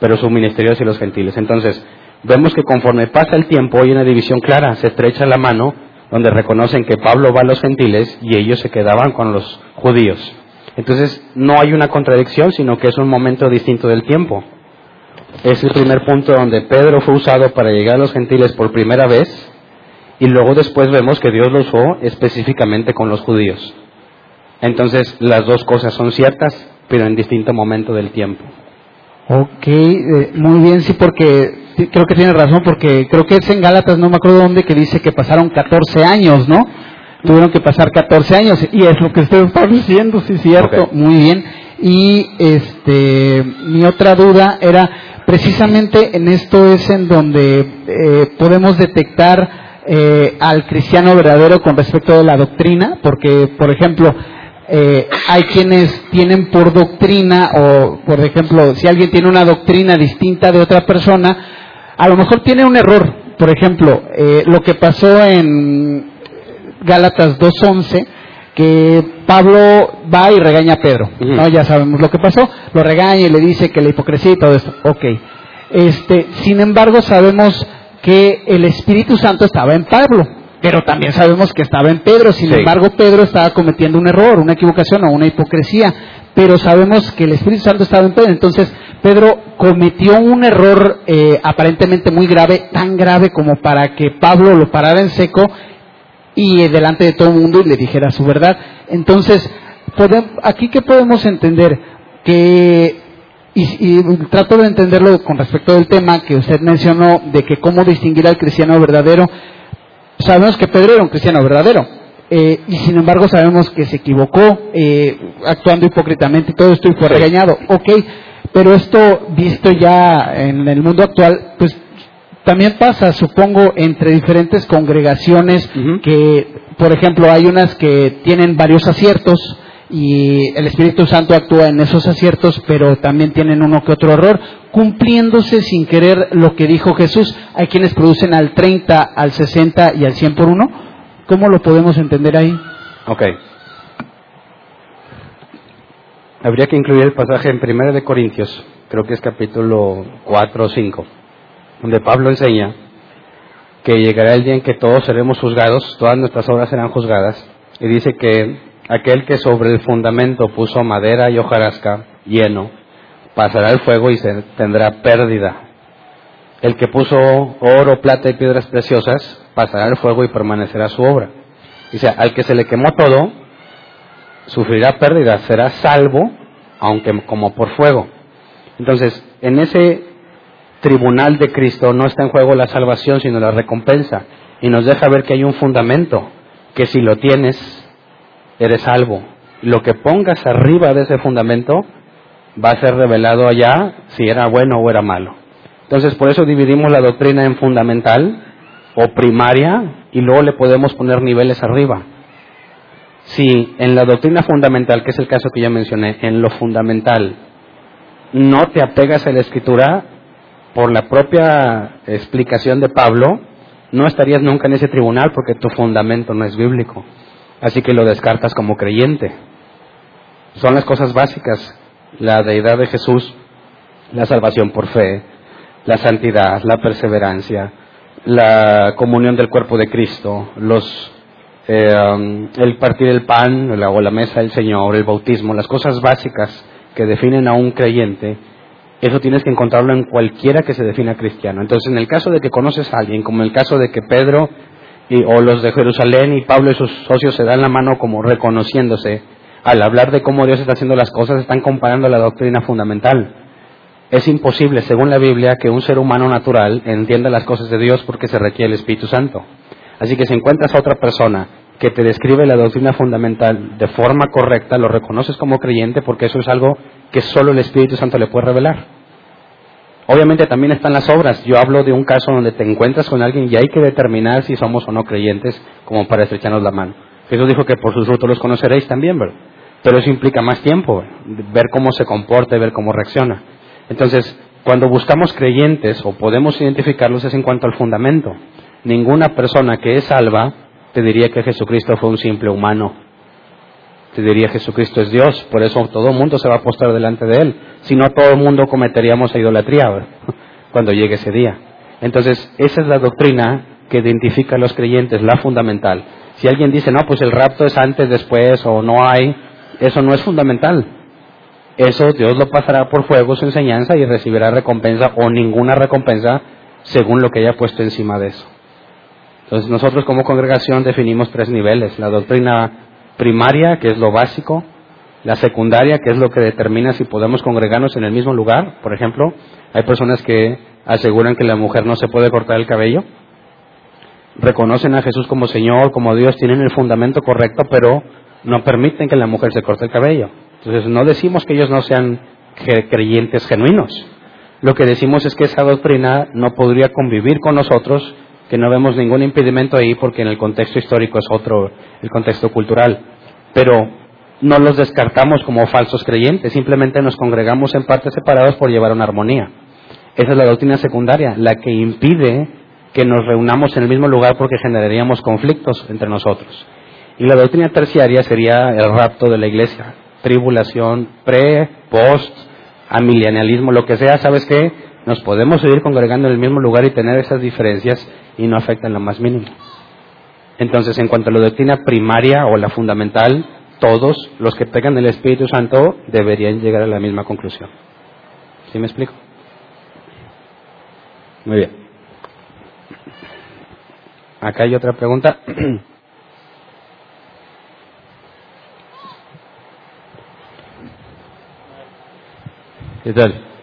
pero su ministerio hacia los gentiles. Entonces, vemos que conforme pasa el tiempo hay una división clara, se estrecha la mano, donde reconocen que Pablo va a los gentiles y ellos se quedaban con los judíos. Entonces, no hay una contradicción, sino que es un momento distinto del tiempo. Es el primer punto donde Pedro fue usado para llegar a los gentiles por primera vez y luego después vemos que Dios lo usó específicamente con los judíos. Entonces, las dos cosas son ciertas, pero en distinto momento del tiempo. Ok, eh, muy bien, sí, porque creo que tiene razón, porque creo que es en Gálatas, no me acuerdo dónde, que dice que pasaron 14 años, ¿no? Tuvieron que pasar 14 años, y es lo que usted está diciendo, sí, cierto, muy bien. Y este, mi otra duda era, precisamente en esto es en donde eh, podemos detectar eh, al cristiano verdadero con respecto de la doctrina, porque, por ejemplo, eh, hay quienes tienen por doctrina, o por ejemplo, si alguien tiene una doctrina distinta de otra persona, a lo mejor tiene un error. Por ejemplo, eh, lo que pasó en Gálatas 2.11, que Pablo va y regaña a Pedro. ¿no? Ya sabemos lo que pasó, lo regaña y le dice que la hipocresía y todo esto. Ok. Este, sin embargo, sabemos que el Espíritu Santo estaba en Pablo. Pero también sabemos que estaba en Pedro. Sin Sí. embargo, Pedro estaba cometiendo un error, una equivocación o una hipocresía. Pero sabemos que el Espíritu Santo estaba en Pedro. Entonces, Pedro cometió un error eh, aparentemente muy grave, tan grave como para que Pablo lo parara en seco y eh, delante de todo el mundo y le dijera su verdad. Entonces, aquí que podemos entender que y, y trato de entenderlo con respecto del tema que usted mencionó de que cómo distinguir al cristiano verdadero. Sabemos que Pedro era un cristiano verdadero eh, y sin embargo sabemos que se equivocó eh, actuando hipócritamente y todo esto y fue regañado. Ok, pero esto visto ya en el mundo actual, pues también pasa, supongo, entre diferentes congregaciones que, por ejemplo, hay unas que tienen varios aciertos y el Espíritu Santo actúa en esos aciertos, pero también tienen uno que otro error, cumpliéndose sin querer lo que dijo Jesús. Hay quienes producen al 30, al 60 y al 100 por uno. ¿Cómo lo podemos entender ahí? Ok. Habría que incluir el pasaje en 1 de Corintios, creo que es capítulo 4 o 5, donde Pablo enseña que llegará el día en que todos seremos juzgados, todas nuestras obras serán juzgadas, y dice que aquel que sobre el fundamento puso madera y hojarasca lleno, pasará el fuego y se tendrá pérdida. El que puso oro, plata y piedras preciosas, pasará el fuego y permanecerá su obra. Dice, al que se le quemó todo, sufrirá pérdida, será salvo, aunque como por fuego. Entonces, en ese tribunal de Cristo no está en juego la salvación, sino la recompensa. Y nos deja ver que hay un fundamento, que si lo tienes, eres salvo. Lo que pongas arriba de ese fundamento va a ser revelado allá si era bueno o era malo. Entonces, por eso dividimos la doctrina en fundamental o primaria y luego le podemos poner niveles arriba. Si en la doctrina fundamental, que es el caso que ya mencioné, en lo fundamental no te apegas a la escritura, por la propia explicación de Pablo, no estarías nunca en ese tribunal porque tu fundamento no es bíblico. Así que lo descartas como creyente. Son las cosas básicas, la deidad de Jesús, la salvación por fe, la santidad, la perseverancia, la comunión del cuerpo de Cristo, los eh, um, el partir el pan o la mesa del Señor, el bautismo, las cosas básicas que definen a un creyente, eso tienes que encontrarlo en cualquiera que se defina cristiano. Entonces, en el caso de que conoces a alguien, como en el caso de que Pedro y, o los de Jerusalén y Pablo y sus socios se dan la mano como reconociéndose, al hablar de cómo Dios está haciendo las cosas, están comparando la doctrina fundamental. Es imposible, según la Biblia, que un ser humano natural entienda las cosas de Dios porque se requiere el Espíritu Santo. Así que si encuentras a otra persona que te describe la doctrina fundamental de forma correcta, lo reconoces como creyente porque eso es algo que solo el Espíritu Santo le puede revelar. Obviamente también están las obras. Yo hablo de un caso donde te encuentras con alguien y hay que determinar si somos o no creyentes como para estrecharnos la mano. Jesús dijo que por sus frutos los conoceréis también, ¿verdad? Pero eso implica más tiempo, ver cómo se comporta y ver cómo reacciona. Entonces, cuando buscamos creyentes o podemos identificarlos es en cuanto al fundamento. Ninguna persona que es salva te diría que Jesucristo fue un simple humano. Te diría Jesucristo es Dios, por eso todo el mundo se va a postar delante de Él. Si no, todo el mundo cometeríamos idolatría cuando llegue ese día. Entonces, esa es la doctrina que identifica a los creyentes, la fundamental. Si alguien dice, no, pues el rapto es antes, después, o no hay, eso no es fundamental. Eso Dios lo pasará por fuego su enseñanza y recibirá recompensa o ninguna recompensa según lo que haya puesto encima de eso. Entonces nosotros como congregación definimos tres niveles. La doctrina primaria, que es lo básico. La secundaria, que es lo que determina si podemos congregarnos en el mismo lugar. Por ejemplo, hay personas que aseguran que la mujer no se puede cortar el cabello. Reconocen a Jesús como Señor, como Dios, tienen el fundamento correcto, pero no permiten que la mujer se corte el cabello. Entonces no decimos que ellos no sean creyentes genuinos. Lo que decimos es que esa doctrina no podría convivir con nosotros, que no vemos ningún impedimento ahí porque en el contexto histórico es otro, el contexto cultural. Pero no los descartamos como falsos creyentes, simplemente nos congregamos en partes separadas por llevar una armonía. Esa es la doctrina secundaria, la que impide que nos reunamos en el mismo lugar porque generaríamos conflictos entre nosotros. Y la doctrina terciaria sería el rapto de la iglesia, tribulación, pre, post, amilenialismo, lo que sea, ¿sabes qué? Nos podemos seguir congregando en el mismo lugar y tener esas diferencias y no afectan lo más mínimo. Entonces, en cuanto a la doctrina primaria o la fundamental, todos los que tengan el Espíritu Santo deberían llegar a la misma conclusión. ¿Sí me explico? Muy bien. Acá hay otra pregunta. ¿Qué tal?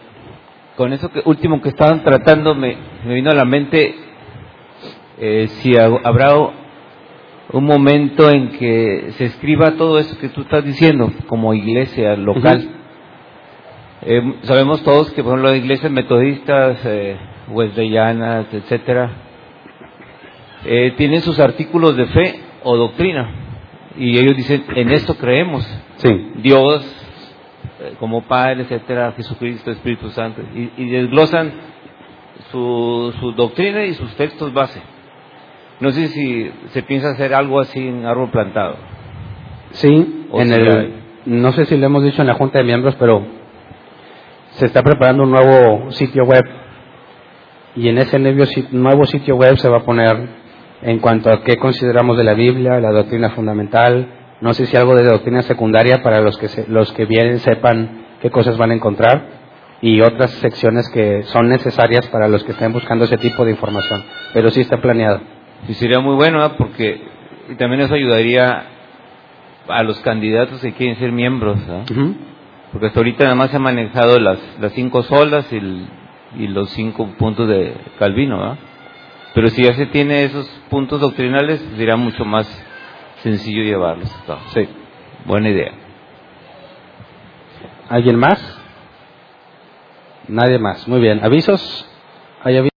Con eso que, último que estaban tratando me, me vino a la mente eh, si ha- habrá un momento en que se escriba todo eso que tú estás diciendo como iglesia local. Eh, sabemos todos que, por ejemplo, las iglesias metodistas, eh, wesleyanas, etcétera, eh, tienen sus artículos de fe o doctrina y ellos dicen en esto creemos. Sí. Dios como Padre, etcétera, Jesucristo, Espíritu Santo, y, y desglosan su, su doctrina y sus textos base. No sé si se piensa hacer algo así en árbol plantado. Sí, O en sea, el, no sé si lo hemos dicho en la Junta de Miembros, pero se está preparando un nuevo sitio web y en ese nuevo sitio web se va a poner en cuanto a qué consideramos de la Biblia, la doctrina fundamental, no sé si algo de doctrina secundaria para los que se- los que vienen sepan qué cosas van a encontrar y otras secciones que son necesarias para los que estén buscando ese tipo de información, pero sí está planeado. Y sería muy bueno, ¿verdad? porque y también eso ayudaría a los candidatos que quieren ser miembros, porque hasta ahorita nada más se han manejado las, las cinco solas y, el- y los cinco puntos de Calvino. Pero si ya se tiene esos puntos doctrinales, será mucho más sencillo llevarlos. Sí. Buena idea. ¿Alguien más? Nadie más. Muy bien. ¿Avisos? ¿Hay avisos?